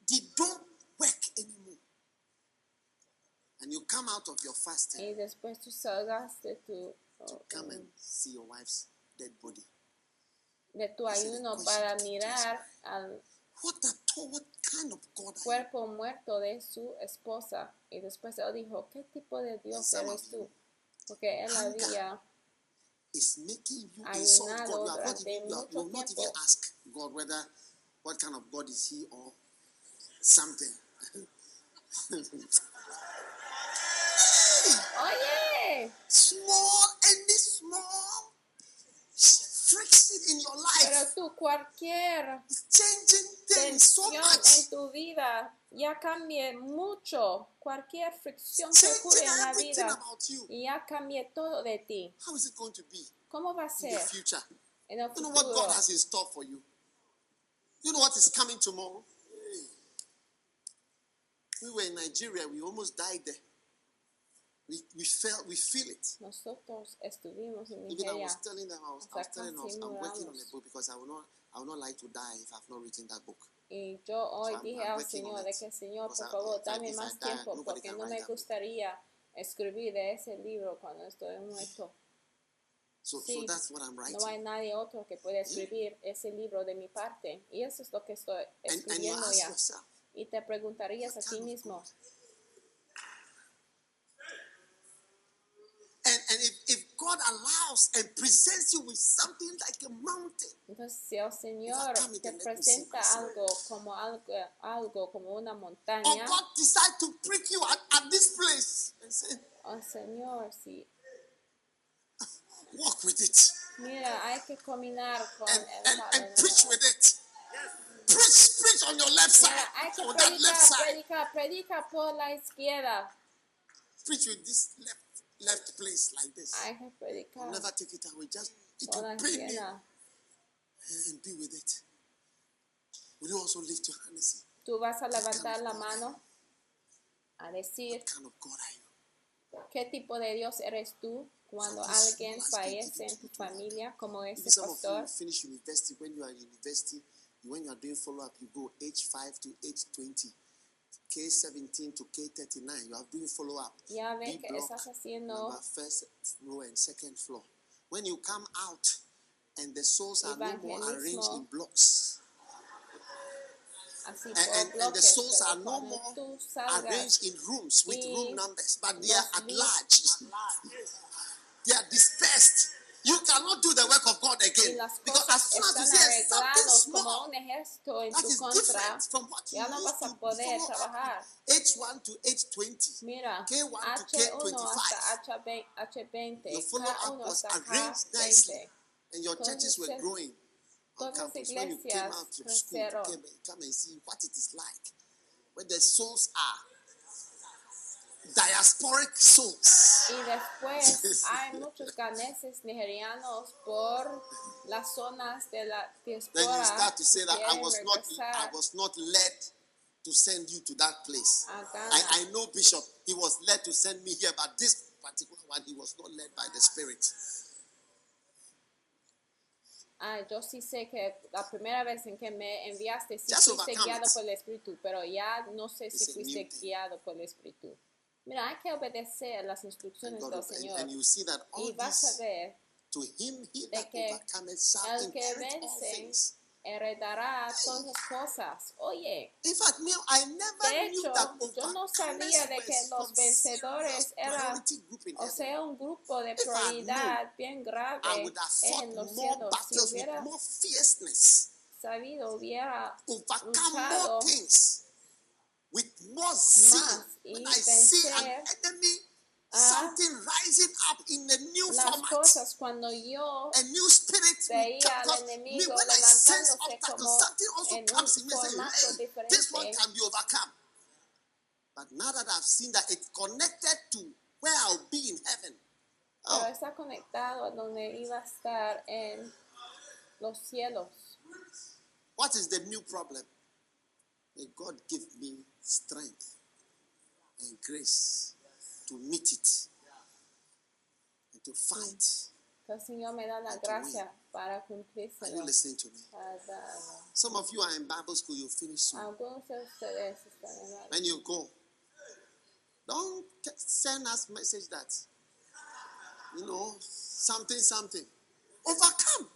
Speaker 3: they don't work anymore. And you come out of your fasting
Speaker 2: Y después tú salgas de tu,
Speaker 3: to come and see your wife's dead body.
Speaker 2: de tu ayuno para mirar al cuerpo muerto de su esposa. Y después él dijo, ¿qué tipo de Dios eres tú? Porque él había
Speaker 3: is making you insult God.
Speaker 2: ayunado durante mucho tiempo.
Speaker 3: God whether what kind of God is He or something.
Speaker 2: Oye,
Speaker 3: small, any small friction in your
Speaker 2: pero
Speaker 3: life
Speaker 2: tú cualquier
Speaker 3: things so much,
Speaker 2: en tu vida ya cambie mucho. Cualquier fricción que ocurre en la vida y ya cambie todo de ti.
Speaker 3: How is it going to be
Speaker 2: ¿Cómo va a
Speaker 3: in the
Speaker 2: ser
Speaker 3: future?
Speaker 2: en el
Speaker 3: You know what? God has in store for you. You know what is coming tomorrow. We were in Nigeria. We almost died there. We, we felt we feel it.
Speaker 2: Nosotros estuvimos en
Speaker 3: Even I
Speaker 2: Nigeria.
Speaker 3: was telling them, I was, I was
Speaker 2: Hasta
Speaker 3: telling
Speaker 2: casi
Speaker 3: I'm working on a book because I will not, I will not like to die if I've not written that book.
Speaker 2: Y yo hoy
Speaker 3: I'm-
Speaker 2: dije
Speaker 3: I'm
Speaker 2: al Señor de que Señor, por favor, dame más
Speaker 3: die,
Speaker 2: tiempo porque no me gustaría escribir de ese libro cuando estoy muerto.
Speaker 3: So, so
Speaker 2: Sí,
Speaker 3: that's what I'm writing.
Speaker 2: No hay nadie otro que pueda escribir ese libro de mi parte. Y eso es lo que estoy
Speaker 3: and, and you
Speaker 2: escribiendo ya.
Speaker 3: yourself,
Speaker 2: Y te preguntarías a ti mismo,
Speaker 3: God? God allows and presents you with something like a mountain,
Speaker 2: entonces si el Señor te
Speaker 3: and let me see
Speaker 2: presenta algo como algo, algo como una montaña.
Speaker 3: or God decide to prick you at, at this place and say,
Speaker 2: oh Señor, si
Speaker 3: walk with it
Speaker 2: mira, hay que combinar con
Speaker 3: and,
Speaker 2: el
Speaker 3: and, and preach with it. Preach, preach on your left side,
Speaker 2: Mira, hay que
Speaker 3: on that left
Speaker 2: predicar,
Speaker 3: side.
Speaker 2: predicar, predica por la izquierda.
Speaker 3: Preach with this left left place like this.
Speaker 2: Hay que
Speaker 3: I'll
Speaker 2: predicar
Speaker 3: never take it away. Just it will pain me and be with it. Will you also lift your hand and say,
Speaker 2: Tú vas a levantar la mano a decir,
Speaker 3: What kind of God are you?
Speaker 2: ¿Qué tipo de Dios eres tú cuando alguien fallece en tu familia, como
Speaker 3: of
Speaker 2: pastor?
Speaker 3: you finish university. When you are in university, when you are doing follow up, you go age 5 to age 20, K17 to K39. You are doing follow up.
Speaker 2: Ya ven que estás haciendo
Speaker 3: first row and second floor. When you come out and the souls are no more arranged in blocks,
Speaker 2: así
Speaker 3: and, and, and the souls are no more arranged in rooms with room numbers, but they are
Speaker 2: los
Speaker 3: at large. They are dispersed. You cannot do the work of God again. Because as soon as you say something small,
Speaker 2: un ejército en
Speaker 3: that
Speaker 2: tu
Speaker 3: is
Speaker 2: contra,
Speaker 3: different from what you
Speaker 2: ya no
Speaker 3: used
Speaker 2: vas
Speaker 3: to
Speaker 2: a poder trabajar.
Speaker 3: H1 to H20.
Speaker 2: Mira,
Speaker 3: K1 to
Speaker 2: H1
Speaker 3: K25.
Speaker 2: hasta H20, H20
Speaker 3: Your follow-up was arranged nicely. And your churches were growing on campus. When you came out to school, came come and see what it is like. Where the souls are. Diasporic souls.
Speaker 2: Y después hay muchos ganeses nigerianos por las zonas de la
Speaker 3: Then you start to say that I was not I was not led to send you to that place. I, I know Bishop, he was led to send me here, but this particular one he was not led by the Spirit.
Speaker 2: Ah, yo sí sé que la primera vez en que me enviaste sí
Speaker 3: Just
Speaker 2: fuiste guiado
Speaker 3: it.
Speaker 2: por el Espíritu, pero ya no sé
Speaker 3: It's
Speaker 2: si fuiste guiado por el Espíritu. Mira, hay que obedecer las instrucciones del Señor.
Speaker 3: and you see that all
Speaker 2: Y vas a ver,
Speaker 3: to him he
Speaker 2: de
Speaker 3: that
Speaker 2: que
Speaker 3: overcometh shall
Speaker 2: el que
Speaker 3: inherit all
Speaker 2: vence
Speaker 3: things.
Speaker 2: heredará todas las cosas. Oye,
Speaker 3: In fact, I never
Speaker 2: De
Speaker 3: knew
Speaker 2: hecho,
Speaker 3: that
Speaker 2: yo no sabía de que los vencedores eran, o sea, un grupo de prioridad bien grave en los cielos. Si hubiera sabido, hubiera luchado
Speaker 3: with more zeal. When I see an enemy,
Speaker 2: a
Speaker 3: something rising up in a new
Speaker 2: las
Speaker 3: format,
Speaker 2: cosas cuando yo
Speaker 3: a new spirit.
Speaker 2: veía al
Speaker 3: me, when I sense
Speaker 2: como
Speaker 3: something also
Speaker 2: en
Speaker 3: comes
Speaker 2: un
Speaker 3: in me saying,
Speaker 2: formato
Speaker 3: hey, this one can be overcome. But now that I've seen that it's connected to where I'll be in heaven,
Speaker 2: pero
Speaker 3: oh,
Speaker 2: está conectado a donde iba a estar en los cielos.
Speaker 3: what is the new problem? May God give me strength and grace to meet it and to fight.
Speaker 2: Que el Señor me da la gracia para
Speaker 3: Are you listening to me? Some of you are in Bible school, you finish soon.
Speaker 2: Algunos de ustedes están en
Speaker 3: When you go, don't send us message that, you know, something, something. Overcome.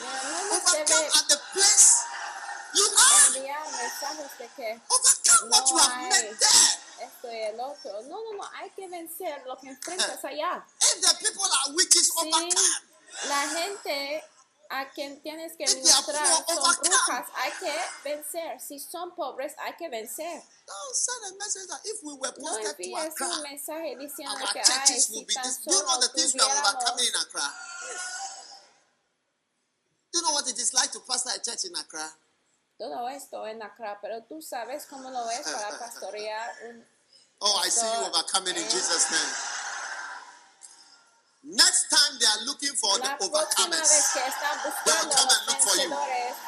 Speaker 2: Mira, no
Speaker 3: Overcome at the place you are.
Speaker 2: enviar mensajes de que
Speaker 3: Overcome what you have
Speaker 2: No
Speaker 3: met
Speaker 2: hay.
Speaker 3: there.
Speaker 2: esto y el otro. No, no, no, hay que vencer lo que enfrentas allá.
Speaker 3: If the people are witches,
Speaker 2: Sí,
Speaker 3: overcome.
Speaker 2: la gente a quien tienes que
Speaker 3: If they are
Speaker 2: ministrar
Speaker 3: poor,
Speaker 2: son
Speaker 3: overcome.
Speaker 2: brujas, hay que vencer. Si son pobres, hay que vencer.
Speaker 3: Don't send a message that if we were
Speaker 2: No
Speaker 3: posted to
Speaker 2: envíes
Speaker 3: Accra,
Speaker 2: un mensaje diciendo
Speaker 3: our
Speaker 2: que, ay,
Speaker 3: churches
Speaker 2: si
Speaker 3: will be
Speaker 2: tan
Speaker 3: this. Do you know
Speaker 2: solo
Speaker 3: the things we are overcoming
Speaker 2: tuviéramos
Speaker 3: in Accra? Do you know what it is like to pastor a church in Accra?
Speaker 2: Todo esto en Accra, pero tú sabes cómo lo es para pastorear un
Speaker 3: Oh, I see you overcoming in
Speaker 2: eh,
Speaker 3: Jesus' name. Next time they are looking for
Speaker 2: La
Speaker 3: the overcomers.
Speaker 2: están buscando
Speaker 3: come and look for you.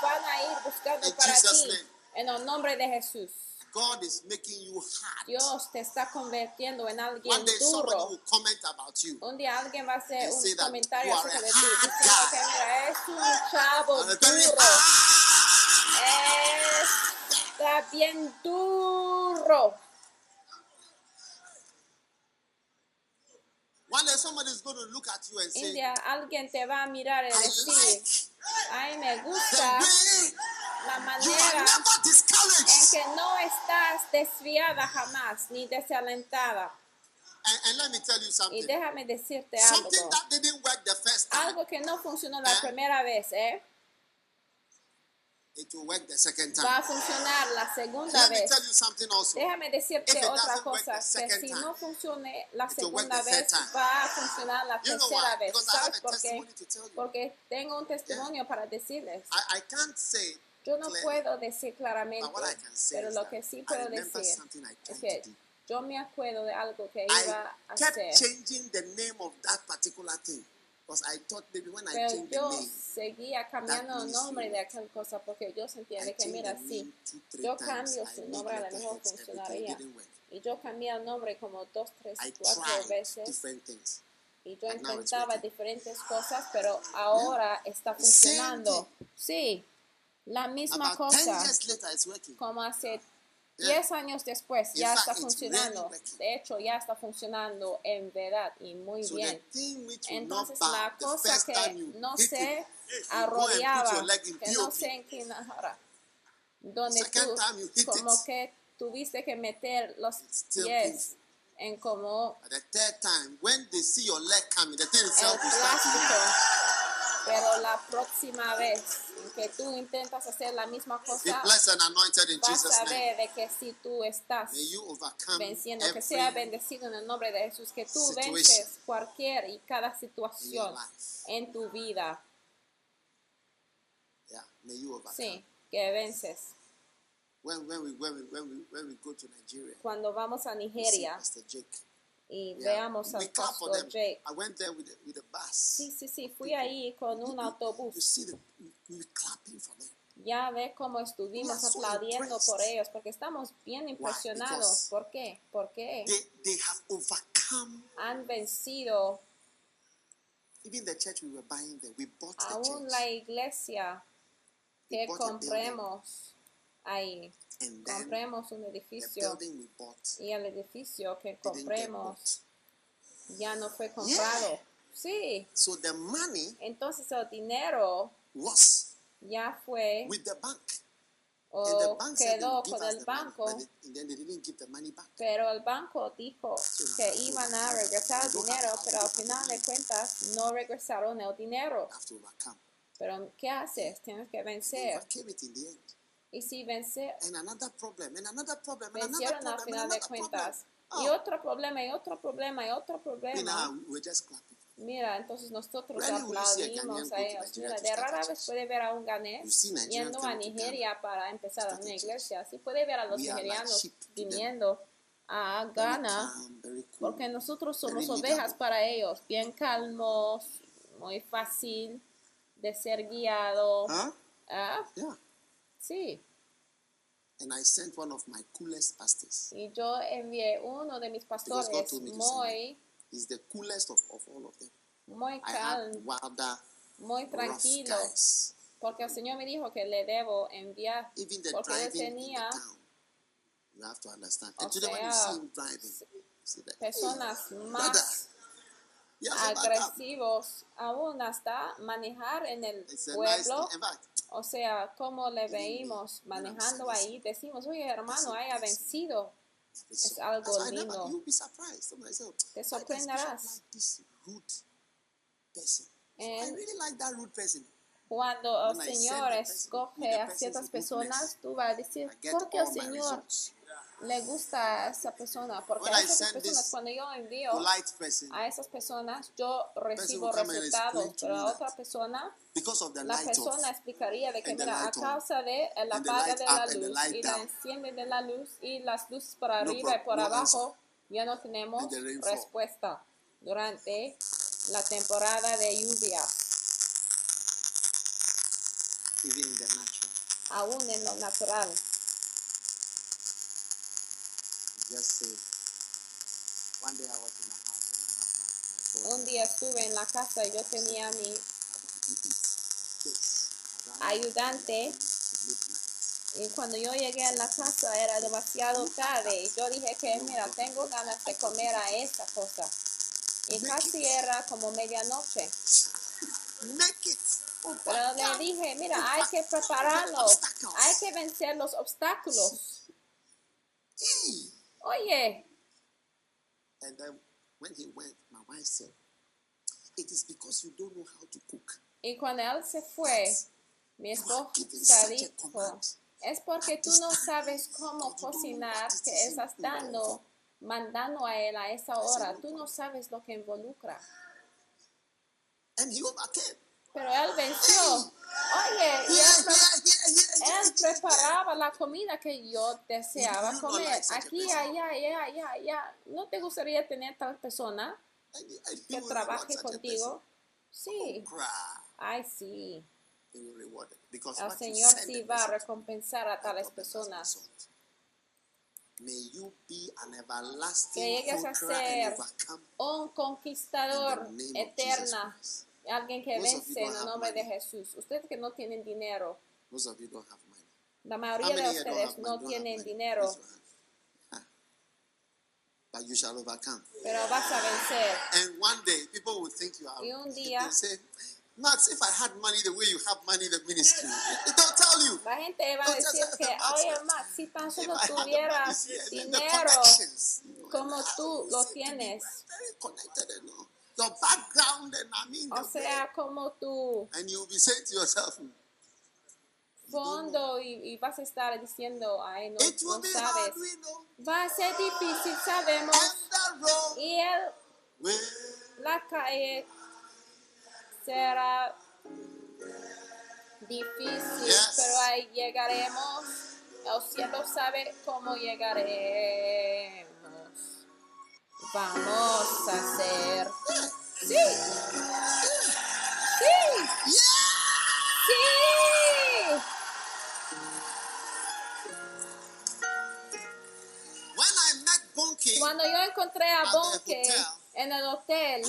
Speaker 2: van a ir buscando
Speaker 3: In
Speaker 2: para
Speaker 3: Jesus'
Speaker 2: ti
Speaker 3: name.
Speaker 2: en el nombre de Jesús.
Speaker 3: God is making you hard.
Speaker 2: Dios te está convirtiendo en alguien
Speaker 3: One day somebody
Speaker 2: duro.
Speaker 3: will comment about you.
Speaker 2: Un día alguien va a hacer un comentario de ti
Speaker 3: hard
Speaker 2: diciendo
Speaker 3: guy.
Speaker 2: que mira, es un chavo duro. Está bien duro.
Speaker 3: One day somebody is going to look at you and
Speaker 2: Un
Speaker 3: say,
Speaker 2: día alguien te va a mirar y decir, ay, me gusta la manera en que no estás desviada jamás ni desalentada.
Speaker 3: And, and let me tell you
Speaker 2: Y déjame decirte
Speaker 3: Something
Speaker 2: algo.
Speaker 3: that didn't work the first time,
Speaker 2: Algo que no funcionó la
Speaker 3: Eh.
Speaker 2: primera vez, ¿eh?
Speaker 3: It will work the second
Speaker 2: Va
Speaker 3: time.
Speaker 2: a funcionar la segunda
Speaker 3: Let me
Speaker 2: vez.
Speaker 3: tell you something also.
Speaker 2: Déjame decirte otra cosa, que si
Speaker 3: time,
Speaker 2: no funcione la segunda vez, va a funcionar la
Speaker 3: You
Speaker 2: tercera vez. ¿Sabes
Speaker 3: a
Speaker 2: por qué?
Speaker 3: testimony to tell you.
Speaker 2: Porque tengo un testimonio para decirles.
Speaker 3: I, I can't say
Speaker 2: Yo no
Speaker 3: clearly,
Speaker 2: puedo decir claramente, pero lo
Speaker 3: that
Speaker 2: que sí puedo decir es que yo me acuerdo de algo que iba
Speaker 3: I
Speaker 2: a
Speaker 3: kept
Speaker 2: hacer,
Speaker 3: the I thought maybe when I
Speaker 2: pero
Speaker 3: changed the
Speaker 2: yo
Speaker 3: name,
Speaker 2: seguía cambiando el nombre de aquel cosa porque yo sentía
Speaker 3: I
Speaker 2: de que
Speaker 3: changed
Speaker 2: mira
Speaker 3: the
Speaker 2: sí, yo cambio
Speaker 3: I
Speaker 2: su nombre a lo mejor funcionaría. Y yo cambié el nombre como dos, tres,
Speaker 3: I
Speaker 2: cuatro veces. Y yo intentaba diferentes cosas, pero ahora está
Speaker 3: The
Speaker 2: funcionando. Sí, la misma
Speaker 3: About 10
Speaker 2: cosa. Como hace. 10 años después, ya está funcionando. De hecho, ya está funcionando en verdad y muy bien. Entonces la cosa que no se arrodillaba, que no se inclinara, donde tú como que tuviste que meter los pies en como
Speaker 3: At the third time, when they see your leg coming, the thing
Speaker 2: el plástico. Pero la próxima vez que tú intentas hacer la misma cosa, vas a ver de que si tú estás venciendo, que sea bendecido en el nombre de Jesús, que tú vences cualquier y cada situación en tu vida.
Speaker 3: Yeah, may you overcome.
Speaker 2: Sí, que vences.
Speaker 3: When, when, we, when, we, when, we, when we go to Nigeria,
Speaker 2: Cuando vamos a Nigeria
Speaker 3: Pastor Jake.
Speaker 2: Y
Speaker 3: Yeah,
Speaker 2: veamos al pastor. Jake.
Speaker 3: I went there with the, with the bus.
Speaker 2: Sí, sí, sí, fui ahí con un
Speaker 3: You
Speaker 2: autobús.
Speaker 3: see, the, we, clapping for them.
Speaker 2: Ya ve cómo estuvimos
Speaker 3: so
Speaker 2: aplaudiendo
Speaker 3: impressed.
Speaker 2: por ellos, porque estamos bien impresionados. ¿Por qué? Porque
Speaker 3: They, they have overcome
Speaker 2: han vencido
Speaker 3: even the church we were buying there. We bought the
Speaker 2: aún
Speaker 3: church.
Speaker 2: la iglesia que
Speaker 3: a
Speaker 2: compremos ahí. Compremos un edificio y el edificio que compremos ya no fue comprado. Sí,
Speaker 3: So the money
Speaker 2: entonces el dinero
Speaker 3: was
Speaker 2: ya fue
Speaker 3: with the bank. and the
Speaker 2: o
Speaker 3: bank
Speaker 2: quedó con el
Speaker 3: money,
Speaker 2: banco,
Speaker 3: but they, and then they didn't give the money back.
Speaker 2: pero el banco dijo que iban a regresar el dinero, pero al final de cuentas no regresaron el dinero. Pero ¿qué haces? Tienes que vencer. Y si
Speaker 3: problem, problem, another
Speaker 2: vencieron al final de cuentas. Y
Speaker 3: Oh,
Speaker 2: otro problema, y otro problema, y otro problema.
Speaker 3: know, we're just clapping.
Speaker 2: Mira, entonces nosotros aplaudimos a ellos. Mira, de rara vez puede ver a un ganés yendo a Nigeria para empezar una iglesia. Sí puede ver a los nigerianos viniendo a Ghana porque nosotros somos ovejas para ellos, bien calmos, muy fácil de ser guiado. Ah,
Speaker 3: Yeah.
Speaker 2: Sí.
Speaker 3: And I sent one of my coolest pastors.
Speaker 2: Y yo envié uno de mis pastores muy,
Speaker 3: He's the coolest of, of all of them.
Speaker 2: muy calmo, muy tranquilo. Porque el Señor me dijo que le debo enviar.
Speaker 3: Even the
Speaker 2: Porque
Speaker 3: the
Speaker 2: tenía
Speaker 3: town. You have to understand. And today when you
Speaker 2: sea,
Speaker 3: see him driving, you see that.
Speaker 2: personas
Speaker 3: "Hey, brother,
Speaker 2: más
Speaker 3: you have to back up."
Speaker 2: Agresivos aún hasta manejar en el pueblo. O sea, como le veíamos manejando ahí, decimos, oye hermano, haya vencido. Es algo lindo.
Speaker 3: "Oh,
Speaker 2: Te sorprenderás.
Speaker 3: rude person.
Speaker 2: Cuando el
Speaker 3: I send
Speaker 2: Señor escoge a ciertas personas, tú vas a decir, ¿por qué el
Speaker 3: my
Speaker 2: Señor. Le gusta a esa persona? Porque a esas personas, cuando yo envío
Speaker 3: person,
Speaker 2: a esas personas, yo recibo resultados, pero a otra persona la persona explicaría de que mira a causa de
Speaker 3: and the
Speaker 2: apaga de la luz y la enciende de la luz y las luces por arriba y por abajo ya no tenemos respuesta durante la temporada de lluvia. Aún en lo natural
Speaker 3: Just say, one day I was in my house and I have my, my boy.
Speaker 2: un día estuve en la casa y yo tenía mi ayudante. Y cuando yo llegué a la casa era demasiado tarde y yo dije que mira tengo ganas de comer a esa cosa y casi era como medianoche. Pero le dije, mira, hay que prepararlo, hay que vencer los obstáculos. Oye,
Speaker 3: And then when he went, my wife said, It is because you don't know how to cook.
Speaker 2: y cuando él se fue, mi esposa dijo, es porque tú no sabes cómo cocinar que estás dando, mandando a él a esa hora. Tú no sabes lo que involucra. Pero él venció. Oye, y él, él preparaba la comida que yo deseaba comer. Aquí, allá, allá, allá, allá. ¿No te gustaría tener tal persona? Que trabaje contigo. Sí.
Speaker 3: Cry.
Speaker 2: Ay, sí. El Señor sí va a recompensar a tales personas.
Speaker 3: result. May you be an everlasting
Speaker 2: Que llegues a ser un conquistador eterna, alguien que vence en el nombre de. Jesús. Ustedes que no tienen dinero,
Speaker 3: Most of you don't have money.
Speaker 2: la mayoría de ustedes no
Speaker 3: money? Don't have
Speaker 2: tienen dinero,
Speaker 3: Raise your hand. But you shall overcome.
Speaker 2: pero vas a vencer.
Speaker 3: And one day, people will think you are.
Speaker 2: Y un día-
Speaker 3: They say, Max, if I had money the way you have money the ministry, they don't tell you.
Speaker 2: La gente va a decir que, oye, Max, si tan solo
Speaker 3: I had the money
Speaker 2: tuvieras
Speaker 3: here, the- the
Speaker 2: dinero
Speaker 3: connections, you know,
Speaker 2: como tú lo
Speaker 3: say to be
Speaker 2: tienes,
Speaker 3: Very connected, you know. Your background, and I mean,
Speaker 2: o sea, como tu
Speaker 3: and you'll be saying to yourself,
Speaker 2: fondo y, y vas a estar diciendo, ay, no, no
Speaker 3: be
Speaker 2: sabes. Va a ser difícil, sabemos. Y el, la calle será difícil, pero ahí llegaremos. El cielo sabe cómo llegaremos. Vamos a hacer. Sí. Sí. Sí. Cuando yo encontré a Bonke en el hotel,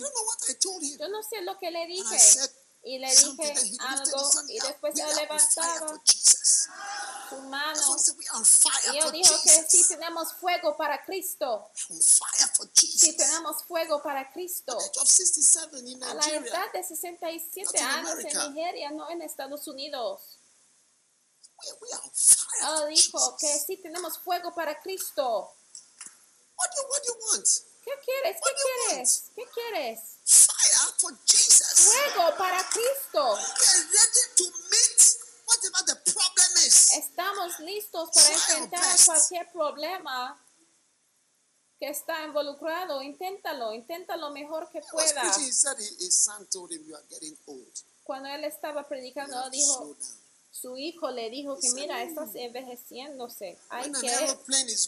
Speaker 2: yo no sé lo que le dije. Y le dije algo y después él levantaba su mano y
Speaker 3: for
Speaker 2: dijo que
Speaker 3: Jesus.
Speaker 2: tenemos fuego para Cristo.
Speaker 3: Jesus.
Speaker 2: tenemos fuego para Cristo.
Speaker 3: At the age of 67 in
Speaker 2: A la edad de 67
Speaker 3: Not in
Speaker 2: años en Nigeria, no en Estados Unidos. Él
Speaker 3: for
Speaker 2: dijo que sí tenemos fuego para Cristo.
Speaker 3: What do, what do you want?
Speaker 2: ¿Qué quieres? ¿Qué
Speaker 3: What do you
Speaker 2: quieres? ¿Qué quieres?
Speaker 3: Fire for Jesus.
Speaker 2: Fuego para Cristo.
Speaker 3: We are ready to meet whatever the problem is.
Speaker 2: Estamos listos para enfrentar cualquier problema que está involucrado. Inténtalo, inténtalo mejor que
Speaker 3: He was
Speaker 2: pueda.
Speaker 3: preaching, he said he- his son told him, You are getting old.
Speaker 2: Cuando él estaba predicando, dijo. Su hijo le dijo que mira, estás envejeciéndose. Hay que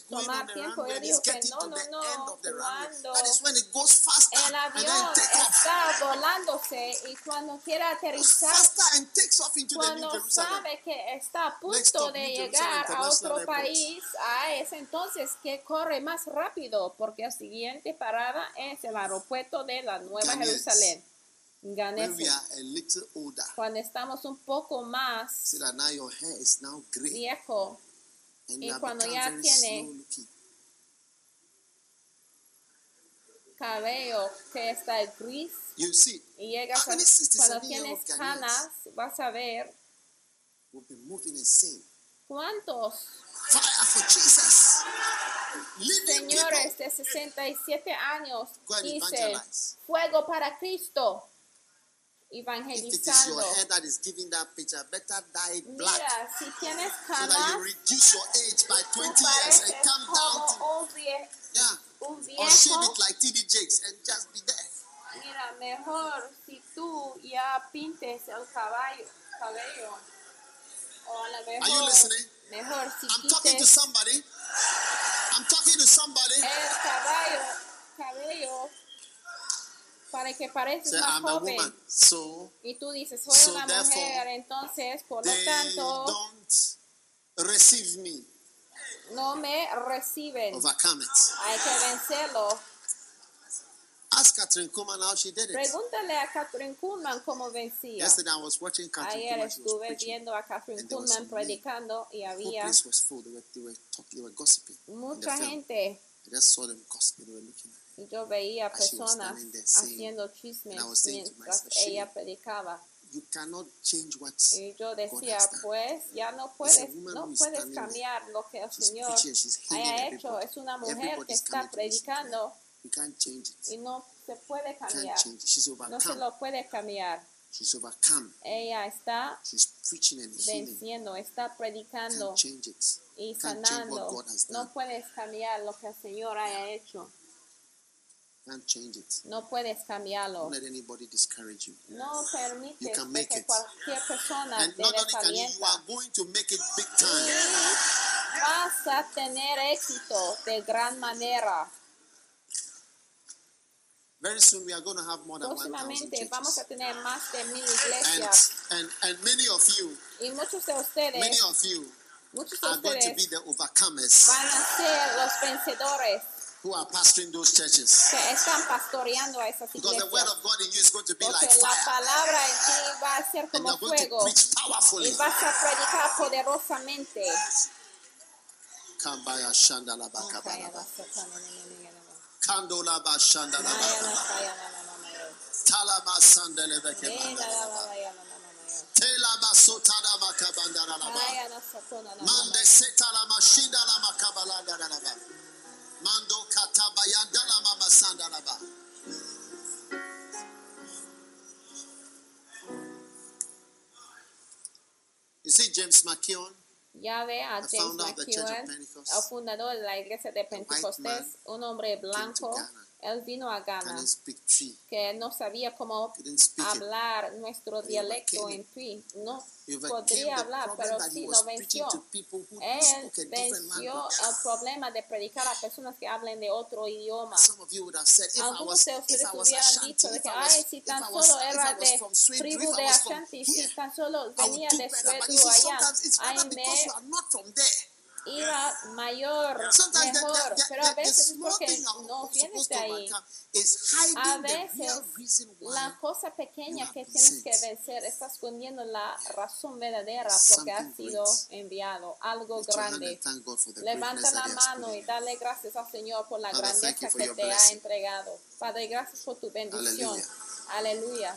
Speaker 2: tomar tiempo. Él dijo que no, no, no. Cuando el avión está volándose y cuando quiere aterrizar, cuando sabe que está a punto de llegar a otro país, a es entonces que corre más rápido, porque la siguiente parada es el aeropuerto de la Nueva. Jerusalén.
Speaker 3: When
Speaker 2: Ganese.
Speaker 3: we are a little older,
Speaker 2: Cuando estamos un poco más
Speaker 3: see that now your hair is now gray.
Speaker 2: viejo y cuando ya tiene- cabello que está gris
Speaker 3: You see,
Speaker 2: y llegas a,
Speaker 3: many 67
Speaker 2: cuando tienes canas vas a ver cuántos señores de 67 años dicen
Speaker 3: evangelize.
Speaker 2: fuego para Cristo
Speaker 3: If it is
Speaker 2: evangelizando
Speaker 3: your hair that is giving that picture, better dye it black
Speaker 2: mira si tienes
Speaker 3: so that you reduce your age by 20 years and come down to, yeah, or shave it like TD Jakes and just be there.
Speaker 2: Mira, mejor si tú ya pintes el caballo, cabello. O a lo
Speaker 3: Are you listening?
Speaker 2: mejor si
Speaker 3: I'm talking to somebody. I'm talking to somebody.
Speaker 2: el caballo, cabello para que pareces
Speaker 3: Say,
Speaker 2: más
Speaker 3: I'm a
Speaker 2: joven.
Speaker 3: woman. So
Speaker 2: Y tú dices, soy
Speaker 3: So
Speaker 2: una mujer, entonces, por lo tanto,
Speaker 3: don't receive me.
Speaker 2: no me reciben.
Speaker 3: Overcome it.
Speaker 2: Hay que vencerlo.
Speaker 3: Ask Catherine Kuhlman how she did it.
Speaker 2: Pregúntale a Catherine Kuhlman cómo vencía.
Speaker 3: Yesterday I was watching Catherine
Speaker 2: Ayer estuve viendo a Catherine Kuhlman predicando y había mucha gente
Speaker 3: I just saw them gossiping. They were looking at
Speaker 2: y yo veía personas haciendo chismes mientras ella predicaba.
Speaker 3: You cannot change what
Speaker 2: y yo decía pues ya no puedes no puedes cambiar lo que el Señor haya hecho. es una mujer que está predicando
Speaker 3: You can't change it.
Speaker 2: y no se puede cambiar. no se lo puede cambiar.
Speaker 3: She's overcome.
Speaker 2: ella está
Speaker 3: She's preaching and
Speaker 2: venciendo está predicando y sanando. No puedes cambiar lo que el Señor haya hecho
Speaker 3: Can't change it.
Speaker 2: no puedes cambiarlo
Speaker 3: Don't let anybody discourage you.
Speaker 2: no
Speaker 3: You
Speaker 2: permites
Speaker 3: can
Speaker 2: de
Speaker 3: make
Speaker 2: que
Speaker 3: it.
Speaker 2: cualquier persona
Speaker 3: And
Speaker 2: te
Speaker 3: not only can you, you are going to make it big time.
Speaker 2: vas a tener éxito de gran manera.
Speaker 3: Very soon we are going to have more than 1,000
Speaker 2: Próximamente vamos a tener más de mil
Speaker 3: And,
Speaker 2: iglesias
Speaker 3: and, and many of you,
Speaker 2: y muchos de ustedes
Speaker 3: many of you
Speaker 2: Muchos de
Speaker 3: are going to be the overcomers
Speaker 2: van a ser los vencedores
Speaker 3: who are pastoring those churches.
Speaker 2: que están pastoreando a esas
Speaker 3: Because the word
Speaker 2: iglesias.
Speaker 3: of God in you is going to be like
Speaker 2: Porque la
Speaker 3: fire.
Speaker 2: palabra en ti va a ser
Speaker 3: And
Speaker 2: como
Speaker 3: you're going to
Speaker 2: fuego
Speaker 3: preach
Speaker 2: y
Speaker 3: powerfully.
Speaker 2: vas a predicar poderosamente.
Speaker 3: Kambaya shandalaba kabalaba. Kandolaba shandalaba. Talama sandelebe kebandalaba. Telaba sotadama kabandalaba. Mande setalama shindalama kabalandalaba. Mando katabayandalama masandalaba. You see James McKeown,
Speaker 2: Ya ve a
Speaker 3: The
Speaker 2: James
Speaker 3: founder of the Church of
Speaker 2: McEwen,
Speaker 3: Pentecost,
Speaker 2: el fundador de la iglesia de
Speaker 3: white man
Speaker 2: Pentecostés, un hombre blanco. Él vino a Ghana, que no sabía cómo hablar nuestro dialecto en Twi. No podría hablar, pero sí lo venció. Él venció el problema de predicar a personas que hablen de otro idioma. Algunos de ustedes hubieran dicho que, ay, si tan solo era de tribu de Ashanti, si tan solo venía de
Speaker 3: see,
Speaker 2: allá, ay, me iba mayor, mejor, pero a veces es porque no vienes de ahí. A veces la cosa pequeña que tienes que vencer está escondiendo la razón verdadera porque has sido enviado, algo grande. Levanta la mano y dale gracias al Señor por la grandeza que te ha entregado. Padre, gracias por tu bendición. Aleluya.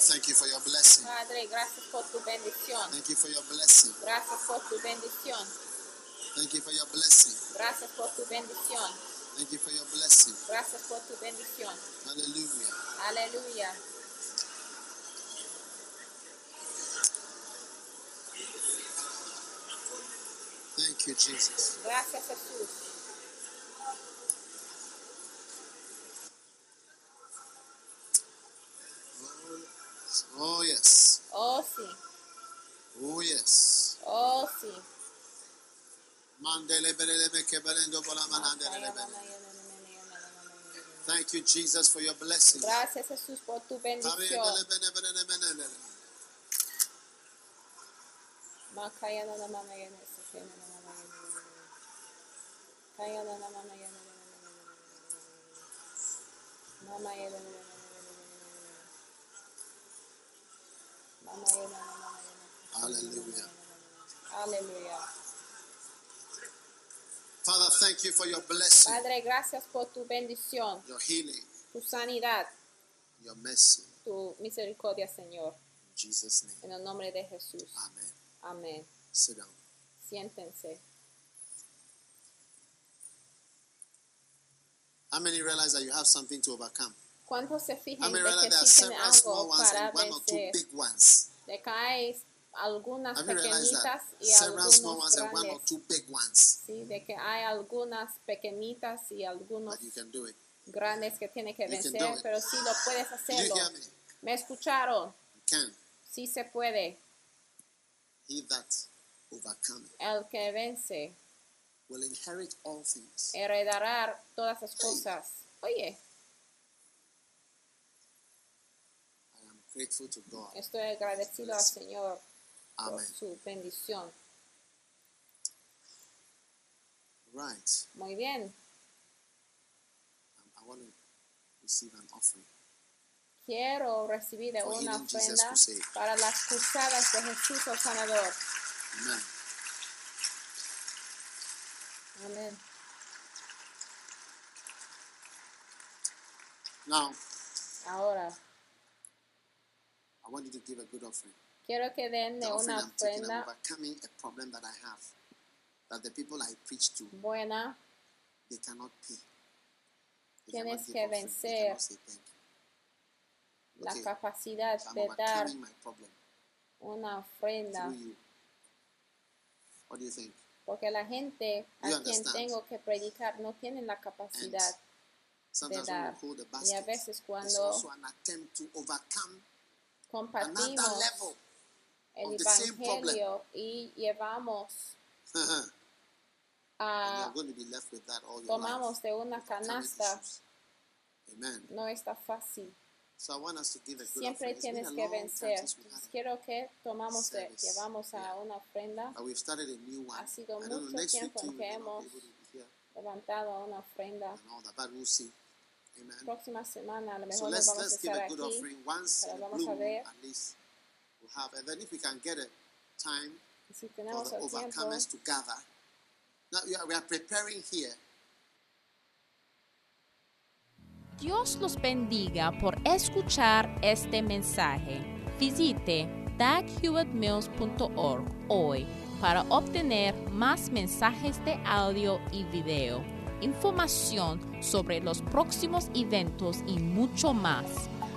Speaker 3: Father, thank you for your blessing.
Speaker 2: Padre, gracias por tu bendición.
Speaker 3: Thank you for your blessing.
Speaker 2: Gracias por tu bendición.
Speaker 3: Thank you for your blessing.
Speaker 2: Gracias por tu bendición.
Speaker 3: Thank you for your blessing.
Speaker 2: Gracias por tu bendición.
Speaker 3: Hallelujah.
Speaker 2: Aleluya.
Speaker 3: Thank you, Jesus.
Speaker 2: Gracias Jesús.
Speaker 3: Thank you, Jesus, for your blessing.
Speaker 2: Gracias, Jesús, por tu.
Speaker 3: Hallelujah.
Speaker 2: Hallelujah.
Speaker 3: Father, thank you for your blessing,
Speaker 2: Padre, gracias por tu bendición,
Speaker 3: your healing,
Speaker 2: tu sanidad,
Speaker 3: your mercy.
Speaker 2: tu misericordia, Señor.
Speaker 3: In Jesus' name.
Speaker 2: En el nombre de Jesús.
Speaker 3: Amen.
Speaker 2: Amén.
Speaker 3: Sit down.
Speaker 2: Siéntense.
Speaker 3: How many realize that you have something to overcome?
Speaker 2: ¿Cuántos se
Speaker 3: How
Speaker 2: fijan
Speaker 3: many
Speaker 2: de
Speaker 3: realize
Speaker 2: que
Speaker 3: there are
Speaker 2: tienen
Speaker 3: several small
Speaker 2: algo
Speaker 3: ones
Speaker 2: para
Speaker 3: and one or two
Speaker 2: vencer?
Speaker 3: big ones?
Speaker 2: De que hay algunas pequeñitas y algunos grandes. Sí, de que hay algunas pequeñitas y algunos grandes que tiene que vencer, pero sí lo puedes hacerlo.
Speaker 3: me?
Speaker 2: ¿Me escucharon? Sí se puede. El que vence heredará todas las cosas. Oye,
Speaker 3: I am grateful to God.
Speaker 2: estoy agradecido al Señor su bendición.
Speaker 3: Right.
Speaker 2: Muy bien.
Speaker 3: Um, I want to receive an offering.
Speaker 2: Quiero recibir
Speaker 3: For
Speaker 2: una ofrenda para las cruzadas de Jesús el Sanador.
Speaker 3: Amen.
Speaker 2: Amén.
Speaker 3: Now,
Speaker 2: Ahora,
Speaker 3: I want you to give a good offering.
Speaker 2: Quiero que den de una ofrenda
Speaker 3: overcoming a problem that I have. That the people I preach to,
Speaker 2: buena
Speaker 3: they cannot pay.
Speaker 2: Tienes que vencer la capacidad de dar una ofrenda,
Speaker 3: through you. What do you think?
Speaker 2: porque la gente a quien tengo que predicar no tienen la capacidad.
Speaker 3: sometimes
Speaker 2: de
Speaker 3: when
Speaker 2: dar. Y a veces cuando compartimos
Speaker 3: level.
Speaker 2: El evangelio y llevamos a tomamos de una canasta no está fácil.
Speaker 3: So I want us to give a good
Speaker 2: Siempre tienes que vencer.
Speaker 3: it.
Speaker 2: quiero que tomamos de, llevamos a una ofrenda. Ha sido mucho tiempo que hemos levantado a una ofrenda. Próxima semana a lo mejor vamos a estar aquí. pero vamos a ver.
Speaker 3: moon, at least we'll have. And then if we can get a time
Speaker 2: Y Si
Speaker 3: for the
Speaker 2: el tiempo,
Speaker 3: overcomers to gather. Now we are, we are preparing here.
Speaker 2: Dios los bendiga por escuchar este mensaje. Visite daghewittmills.org hoy para obtener más mensajes de audio y video, información sobre los próximos eventos y mucho más.